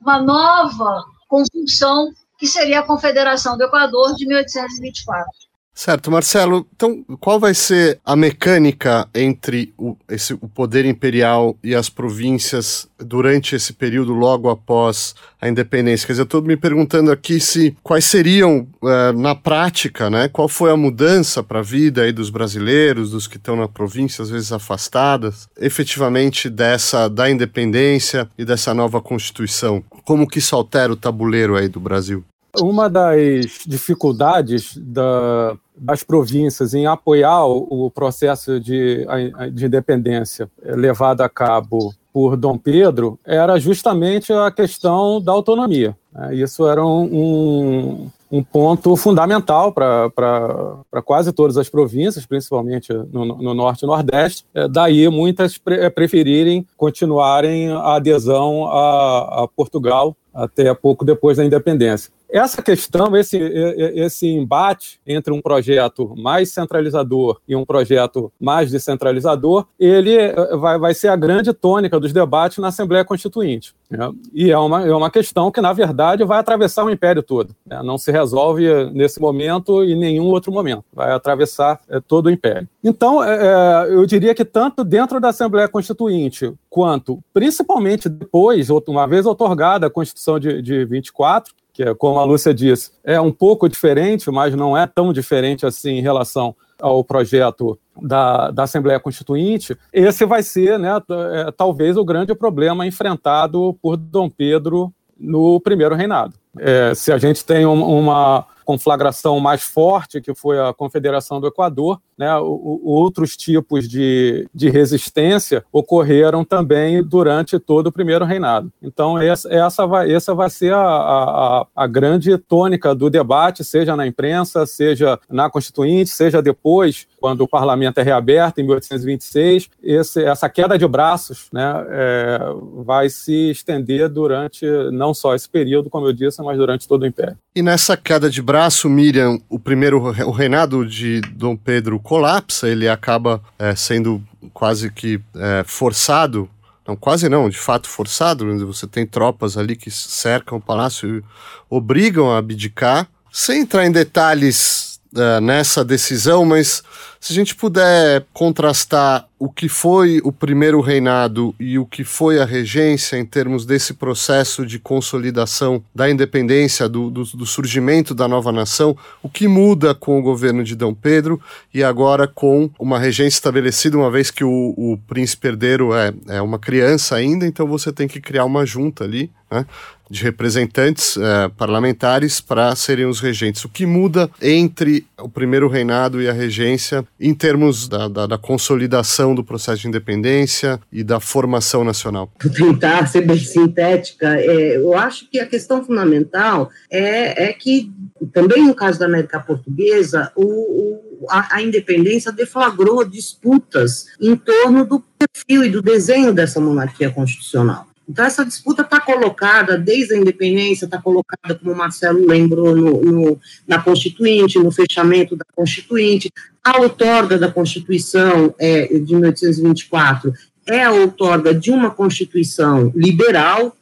uma nova conjunção que seria a Confederação do Equador de 1824. Certo, Marcelo. Então, qual vai ser a mecânica entre o, esse, o poder imperial e as províncias durante esse período logo após a independência? Quer dizer, eu estou me perguntando aqui se quais seriam, uh, na prática, né, qual foi a mudança para a vida aí dos brasileiros, dos que estão na província, às vezes afastadas, efetivamente dessa da independência e dessa nova constituição. Como que isso altera o tabuleiro aí do Brasil? Uma das dificuldades da, das províncias em apoiar o, processo de, de independência levado a cabo por Dom Pedro era justamente a questão da autonomia. Né? Isso era um, um, um ponto fundamental para quase todas as províncias, principalmente no, no Norte e Nordeste. É, daí muitas é, preferirem continuarem a adesão a, a Portugal até pouco depois da independência. Essa questão, esse, esse embate entre um projeto mais centralizador e um projeto mais descentralizador, ele eh, vai, vai ser a grande tônica dos debates na Assembleia Constituinte. Né? E é uma, é uma questão que, na verdade, vai atravessar o império todo. Né? Não se resolve nesse momento e nenhum outro momento. Vai atravessar é, todo o império. Então, é, eu diria que tanto dentro da Assembleia Constituinte, quanto, principalmente depois, uma vez otorgada a Constituição de, de 24, que é, como a Lúcia disse, é um pouco diferente, mas não é tão diferente assim em relação ao projeto da, da Assembleia Constituinte, esse vai ser, né, é, talvez, o grande problema enfrentado por Dom Pedro no primeiro reinado. É, se a gente tem um, uma conflagração mais forte, que foi a Confederação do Equador, né, outros tipos de, de resistência ocorreram também durante todo o primeiro reinado. Então, essa, essa, vai, essa vai ser a, a, a grande tônica do debate, seja na imprensa, seja na Constituinte, seja depois, quando o parlamento é reaberto, em 1826. Esse, essa queda de braços né, é, vai se estender durante não só esse período, como eu disse, mas durante todo o Império. E nessa queda de braço, Miriam, o primeiro o reinado de Dom Pedro colapsa, ele acaba é, sendo quase que é, forçado não, quase não, de fato forçado. Né? Você tem tropas ali que cercam o palácio e obrigam a abdicar. Sem entrar em detalhes uh, nessa decisão, mas se a gente puder contrastar o que foi o primeiro reinado e o que foi a regência em termos desse processo de consolidação da independência, do, do, do surgimento da nova nação, o que muda com o governo de Dom Pedro e agora com uma regência estabelecida, uma vez que o, o príncipe herdeiro é, é uma criança ainda, então você tem que criar uma junta ali, né? de representantes uh, parlamentares para serem os regentes. O que muda entre o primeiro reinado e a regência em termos da, da, da consolidação do processo de independência e da formação nacional? Vou tentar ser bem sintética. É, eu acho que a questão fundamental é, é que, também no caso da América Portuguesa, o, o, a, a independência deflagrou disputas em torno do perfil e do desenho dessa monarquia constitucional. Então, essa disputa está colocada, desde a independência, está colocada, como o Marcelo lembrou, no, no, na Constituinte, no fechamento da Constituinte. A outorga da Constituição é, de 1824 é a outorga de uma Constituição liberal,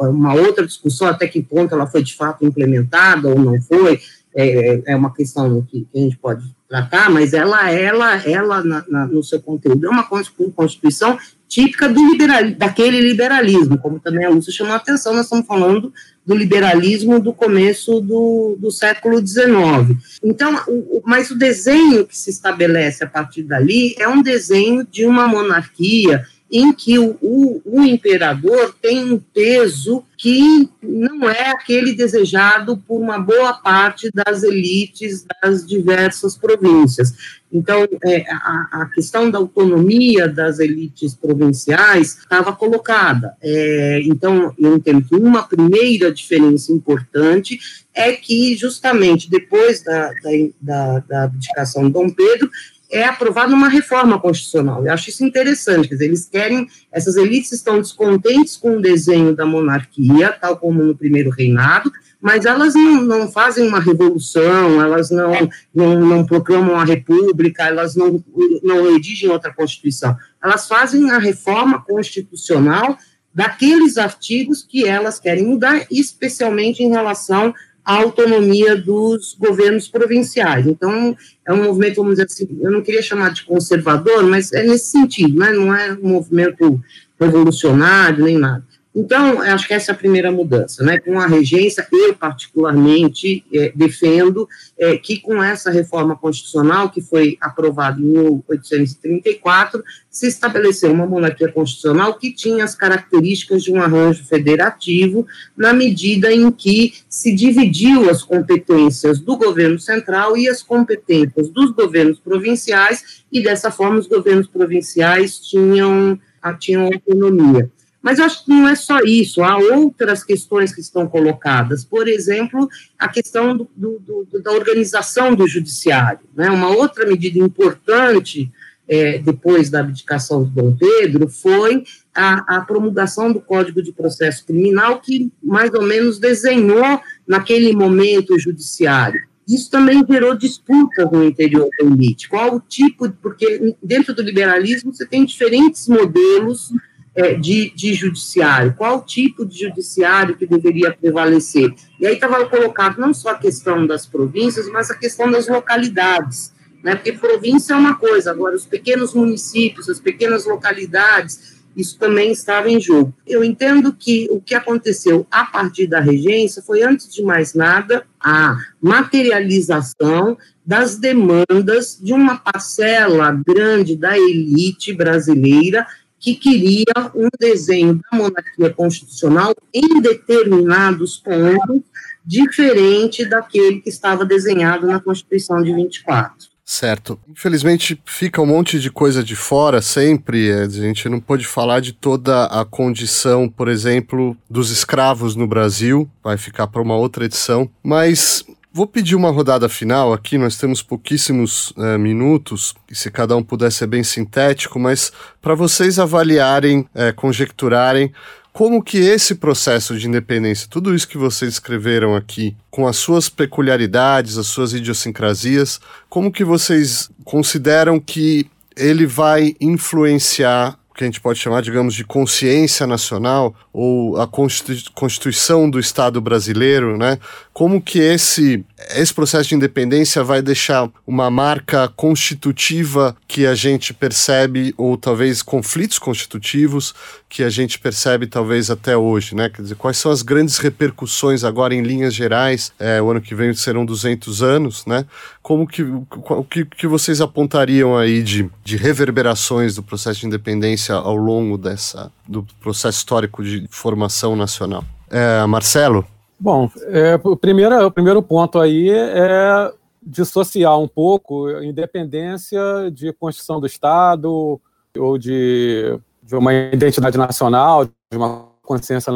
uma outra discussão até que ponto ela foi de fato implementada ou não foi, é, é uma questão que, a gente pode tratar, mas ela, ela, ela na, na, no seu conteúdo é uma Constituição típica do liberal, daquele liberalismo, como também a Lúcia chamou a atenção, nós estamos falando do liberalismo do começo do, do século XIX. Então, o, mas o desenho que se estabelece a partir dali é um desenho de uma monarquia em que o, o, o, imperador tem um peso que não é aquele desejado por uma boa parte das elites das diversas províncias. Então, é, a, a, questão da autonomia das elites provinciais estava colocada. É, então, eu entendo que uma primeira diferença importante é que, justamente depois da, da, da, da abdicação de Dom Pedro, é aprovada uma reforma constitucional. Eu acho isso interessante, quer dizer, eles querem, essas elites estão descontentes com o desenho da monarquia, tal como no primeiro reinado, mas elas não, não fazem uma revolução, elas não, não, não proclamam a república, elas não, não redigem outra constituição, elas fazem a reforma constitucional daqueles artigos que elas querem mudar, especialmente em relação a autonomia dos governos provinciais. Então, é um movimento, vamos dizer assim, eu não queria chamar de conservador, mas é nesse sentido, né? não é um movimento revolucionário nem nada. Então, acho que essa é a primeira mudança, né? Com a regência, eu particularmente é, defendo é, que com essa reforma constitucional que foi aprovada em 1834, se estabeleceu uma monarquia constitucional que tinha as características de um arranjo federativo, na medida em que se dividiu as competências do governo central e as competências dos governos provinciais, e dessa forma os governos provinciais tinham, tinham autonomia. Mas acho que não é só isso, há outras questões que estão colocadas. Por exemplo, a questão do, do, do, da organização do judiciário. Né? Uma outra medida importante, é, depois da abdicação de Dom Pedro, foi a, a, promulgação do Código de Processo Criminal, que mais ou menos desenhou, naquele momento, o judiciário. Isso também gerou disputas no interior da elite. Qual o tipo, porque dentro do liberalismo você tem diferentes modelos é, de, de judiciário, qual tipo de judiciário que deveria prevalecer. E aí estava colocado não só a questão das províncias, mas a questão das localidades, né? porque província é uma coisa, agora os pequenos municípios, as pequenas localidades, isso também estava em jogo. Eu entendo que o que aconteceu a partir da regência foi, antes de mais nada, a materialização das demandas de uma parcela grande da elite brasileira que queria um desenho da monarquia constitucional em determinados pontos, diferente daquele que estava desenhado na Constituição de 24. Certo. Infelizmente fica um monte de coisa de fora sempre. A gente não pode falar de toda a condição, por exemplo, dos escravos no Brasil. Vai ficar para uma outra edição. Mas Vou pedir uma rodada final aqui, nós temos pouquíssimos é, minutos, e se cada um puder ser bem sintético, mas para vocês avaliarem, é, conjecturarem como que esse processo de independência, tudo isso que vocês escreveram aqui, com as suas peculiaridades, as suas idiosincrasias, como que vocês consideram que ele vai influenciar que a gente pode chamar, digamos, de consciência nacional ou a Constituição do Estado brasileiro, né? Como que esse, esse processo de independência vai deixar uma marca constitutiva que a gente percebe, ou talvez conflitos constitutivos que a gente percebe talvez até hoje, né? Quer dizer, quais são as grandes repercussões agora em linhas gerais? É, o ano que vem serão 200 anos, né? Como que, o que, que vocês apontariam aí de, de reverberações do processo de independência ao longo dessa do processo histórico de formação nacional? É, Marcelo? Bom, é, o, primeiro, o primeiro ponto aí é dissociar um pouco independência de Constituição do Estado ou de de uma identidade nacional, de uma consciência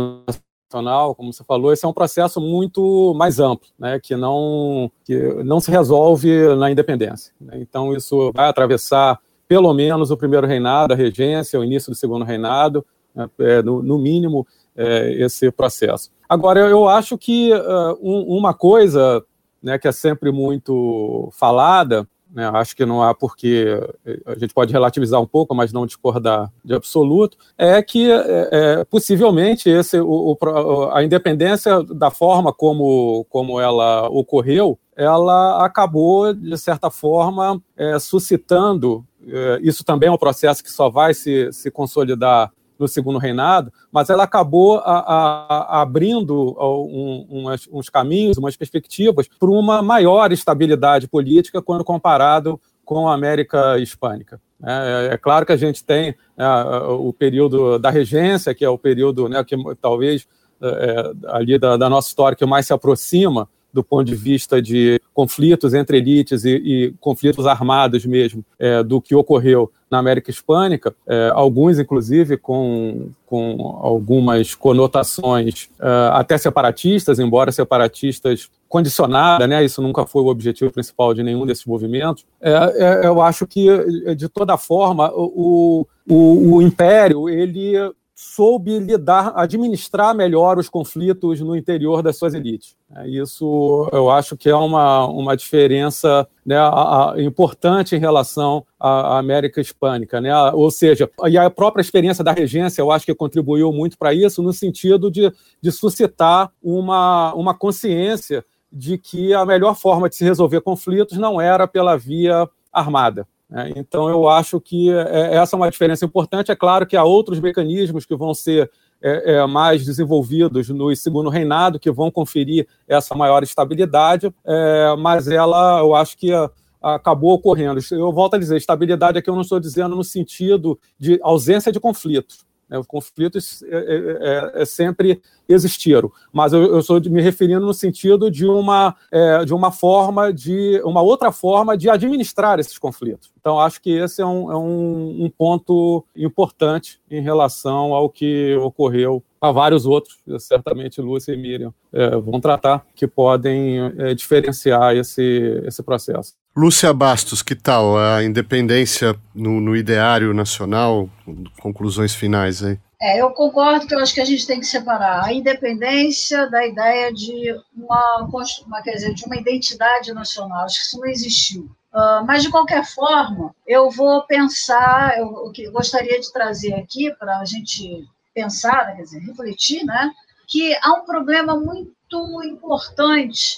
nacional, como você falou, esse é um processo muito mais amplo, né, que não que não se resolve na independência. Né? Então isso vai atravessar pelo menos o primeiro reinado, a regência, o início do segundo reinado, né, é, no, no, mínimo é, esse processo. Agora eu acho que uh, um, uma coisa né, que é sempre muito falada né, acho que não há porque a gente pode relativizar um pouco, mas não discordar de absoluto, é que é, possivelmente esse, o, o, a independência da forma como, como ela ocorreu, ela acabou, de certa forma, é, suscitando, isso também é um processo que só vai se, se consolidar no segundo reinado, mas ela acabou a, a, abrindo um, umas, uns caminhos, umas perspectivas para uma maior estabilidade política quando comparado com a América Hispânica. É, é, claro que a gente tem é, o período da regência, que é o período né, que talvez é, é, ali da, da nossa história que mais se aproxima do ponto de vista de conflitos entre elites e, e conflitos armados mesmo, é, do que ocorreu na América Hispânica, é, alguns, inclusive, com, com algumas conotações é, até separatistas, embora separatistas condicionadas, né, isso nunca foi o objetivo principal de nenhum desses movimentos, é, é, eu acho que, de toda forma, o, o, o Império, ele soube lidar, administrar melhor os conflitos no interior das suas elites. É, isso eu acho que é uma, uma diferença né, importante em relação à América Hispânica. Né? Ou seja, e a própria experiência da regência eu acho que contribuiu muito para isso, no sentido de, de suscitar uma, uma consciência de que a melhor forma de se resolver conflitos não era pela via armada. É, então, eu acho que é, essa é uma diferença importante. É claro que há outros mecanismos que vão ser é, é, mais desenvolvidos no segundo reinado, que vão conferir essa maior estabilidade, é, mas ela, eu acho que acabou ocorrendo. Eu volto a dizer, estabilidade aqui eu não estou dizendo no sentido de ausência de conflitos, né? Os conflitos é, é, é, é sempre existiram, mas eu, eu estou me referindo no sentido de uma, é, de uma forma de uma outra forma de administrar esses conflitos. Então acho que esse é um, é um, um ponto importante em relação ao que ocorreu a vários outros, certamente Lúcia e Miriam é, vão tratar, que podem é, diferenciar esse, esse processo. Lúcia Bastos, que tal a independência no, no ideário nacional? Conclusões finais aí. É, eu concordo que eu acho que a gente tem que separar a independência da ideia de uma, uma quer dizer, de uma identidade nacional. Acho que isso não existiu. Uh, mas, de qualquer forma, eu vou pensar, eu, o que eu gostaria de trazer aqui para a gente pensar, né, quer dizer, refletir, né, que há um problema muito importante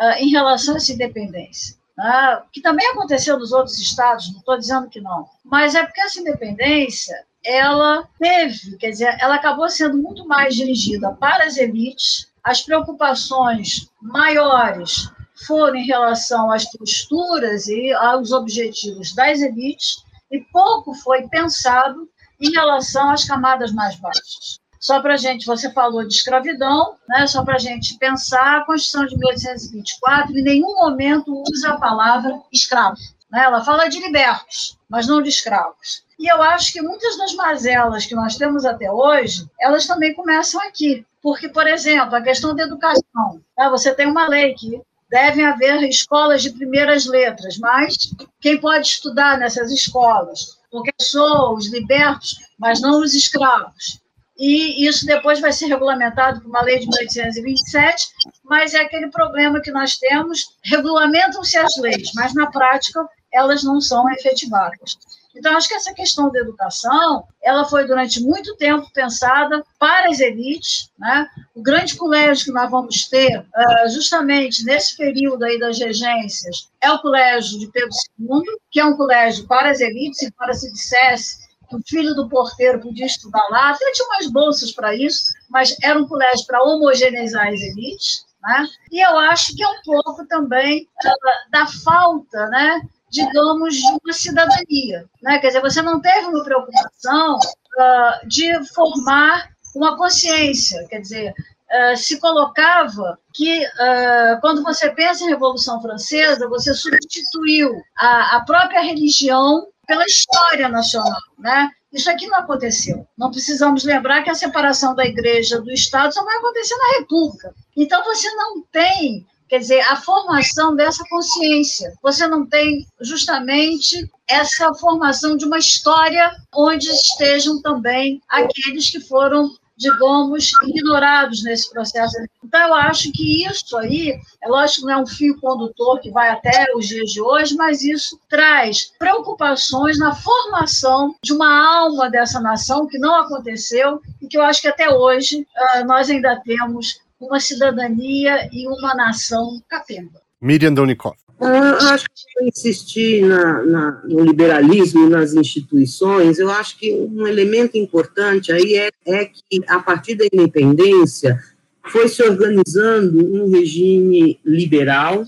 uh, em relação a essa independência né, que também aconteceu nos outros estados, não estou dizendo que não, mas é porque essa independência ela teve, quer dizer, ela acabou sendo muito mais dirigida para as elites, as preocupações maiores foram em relação às posturas e aos objetivos das elites, e pouco foi pensado em relação às camadas mais baixas. Só para a gente, você falou de escravidão, né? só para a gente pensar, a Constituição de 1824 em nenhum momento usa a palavra escravo. Né? Ela fala de libertos, mas não de escravos. E eu acho que muitas das mazelas que nós temos até hoje, elas também começam aqui. Porque, por exemplo, a questão da educação. Né? Você tem uma lei que devem haver escolas de primeiras letras, mas quem pode estudar nessas escolas? Porque são os libertos, mas não os escravos e isso depois vai ser regulamentado por uma lei de 1827, mas é aquele problema que nós temos, regulamentam-se as leis, mas na prática elas não são efetivadas. Então, acho que essa questão da educação, ela foi durante muito tempo pensada para as elites, né? O grande colégio que nós vamos ter, ah, justamente nesse período aí das regências, é o colégio de Pedro II, que é um colégio para as elites, e para se dissesse o filho do porteiro podia estudar lá, até tinha umas bolsas para isso, mas era um colégio para homogeneizar as elites, né? E eu acho que é um pouco também uh, da falta, né, digamos, de uma cidadania, né? Quer dizer, você não teve uma preocupação uh, de formar uma consciência, quer dizer, Uh, se colocava que, uh, quando você pensa em Revolução Francesa, você substituiu a, a própria religião pela história nacional, né? Isso aqui não aconteceu. Não precisamos lembrar que a separação da igreja do Estado só vai acontecer na República. Então, você não tem, quer dizer, a formação dessa consciência. Você não tem justamente essa formação de uma história onde estejam também aqueles que foram digamos, ignorados nesse processo. Então, eu acho que isso aí, é lógico não é um fio condutor que vai até os dias de hoje, mas isso traz preocupações na formação de uma alma dessa nação que não aconteceu e que eu acho que até hoje uh, nós ainda temos uma cidadania e uma nação capenga. Miriam Donikov. Eu acho que insistir na, na, no liberalismo nas instituições, eu acho que um elemento importante aí é, é que, a partir da independência, foi se organizando um regime liberal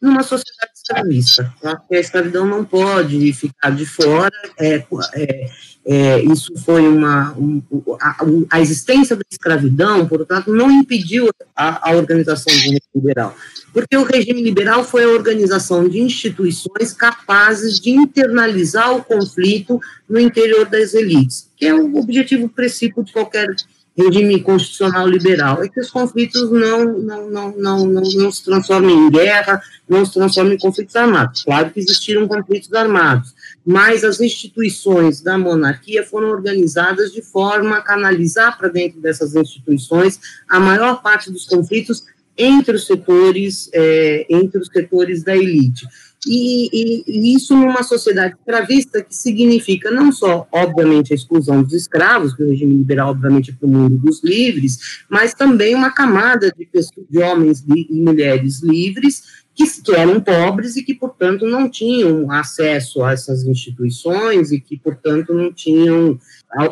numa sociedade escravista. a escravidão não pode ficar de fora, é, é, é, isso foi uma. Um, a, a, existência da escravidão, por outro lado, não impediu a, a organização do regime liberal, porque o regime liberal foi a organização de instituições capazes de internalizar o conflito no interior das elites, que é o objetivo princípio de qualquer regime constitucional liberal, é que os conflitos não, não, não, não, não, não se transformem em guerra, não se transformem em conflitos armados. Claro que existiram conflitos armados, mas as instituições da monarquia foram organizadas de forma a canalizar para dentro dessas instituições a maior parte dos conflitos entre os setores, é, entre os setores da elite. E, e, e, isso numa sociedade escravista que significa não só, obviamente, a exclusão dos escravos, que o regime liberal, obviamente, é para o mundo dos livres, mas também uma camada de, pessoas, de homens e mulheres livres que, que eram pobres e que, portanto, não tinham acesso a essas instituições e que, portanto, não tinham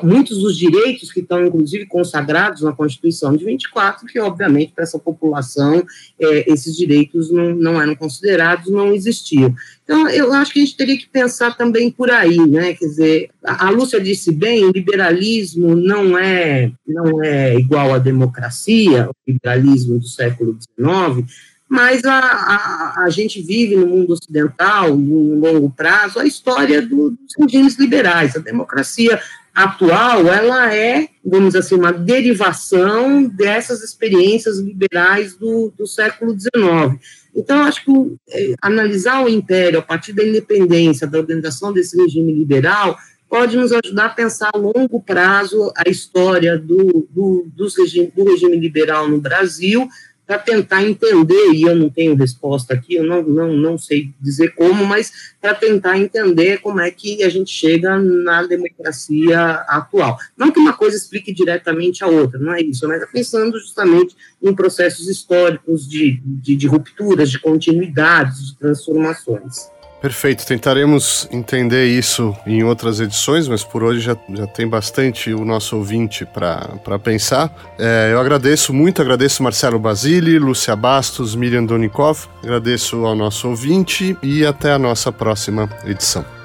muitos dos direitos que estão, inclusive, consagrados na Constituição de 24, que, obviamente, para essa população, é, esses direitos não, não eram considerados, não existiam. Então, eu acho que a gente teria que pensar também por aí, né? Quer dizer, a, a Lúcia disse bem, o liberalismo não é, não é igual à democracia, o liberalismo do século XIX, mas a, a, a, gente vive no mundo ocidental, no longo prazo, a história do, dos regimes liberais. A democracia atual, ela é, vamos dizer assim, uma derivação dessas experiências liberais do, do século XIX. Então, acho que é, analisar o império a partir da independência, da organização desse regime liberal, pode nos ajudar a pensar a longo prazo a história do, do, regime, do regime liberal no Brasil, para tentar entender, e eu não tenho resposta aqui, eu não, não, não sei dizer como, mas para tentar entender como é que a gente chega na democracia atual. Não que uma coisa explique diretamente a outra, não é isso, mas é pensando justamente em processos históricos de, de, de rupturas, de continuidades, de transformações. Perfeito, tentaremos entender isso em outras edições, mas por hoje já, já tem bastante o nosso ouvinte para pensar. É, eu agradeço muito, agradeço Marcelo Basile, Lúcia Bastos, Miriam Donikov, agradeço ao nosso ouvinte e até a nossa próxima edição.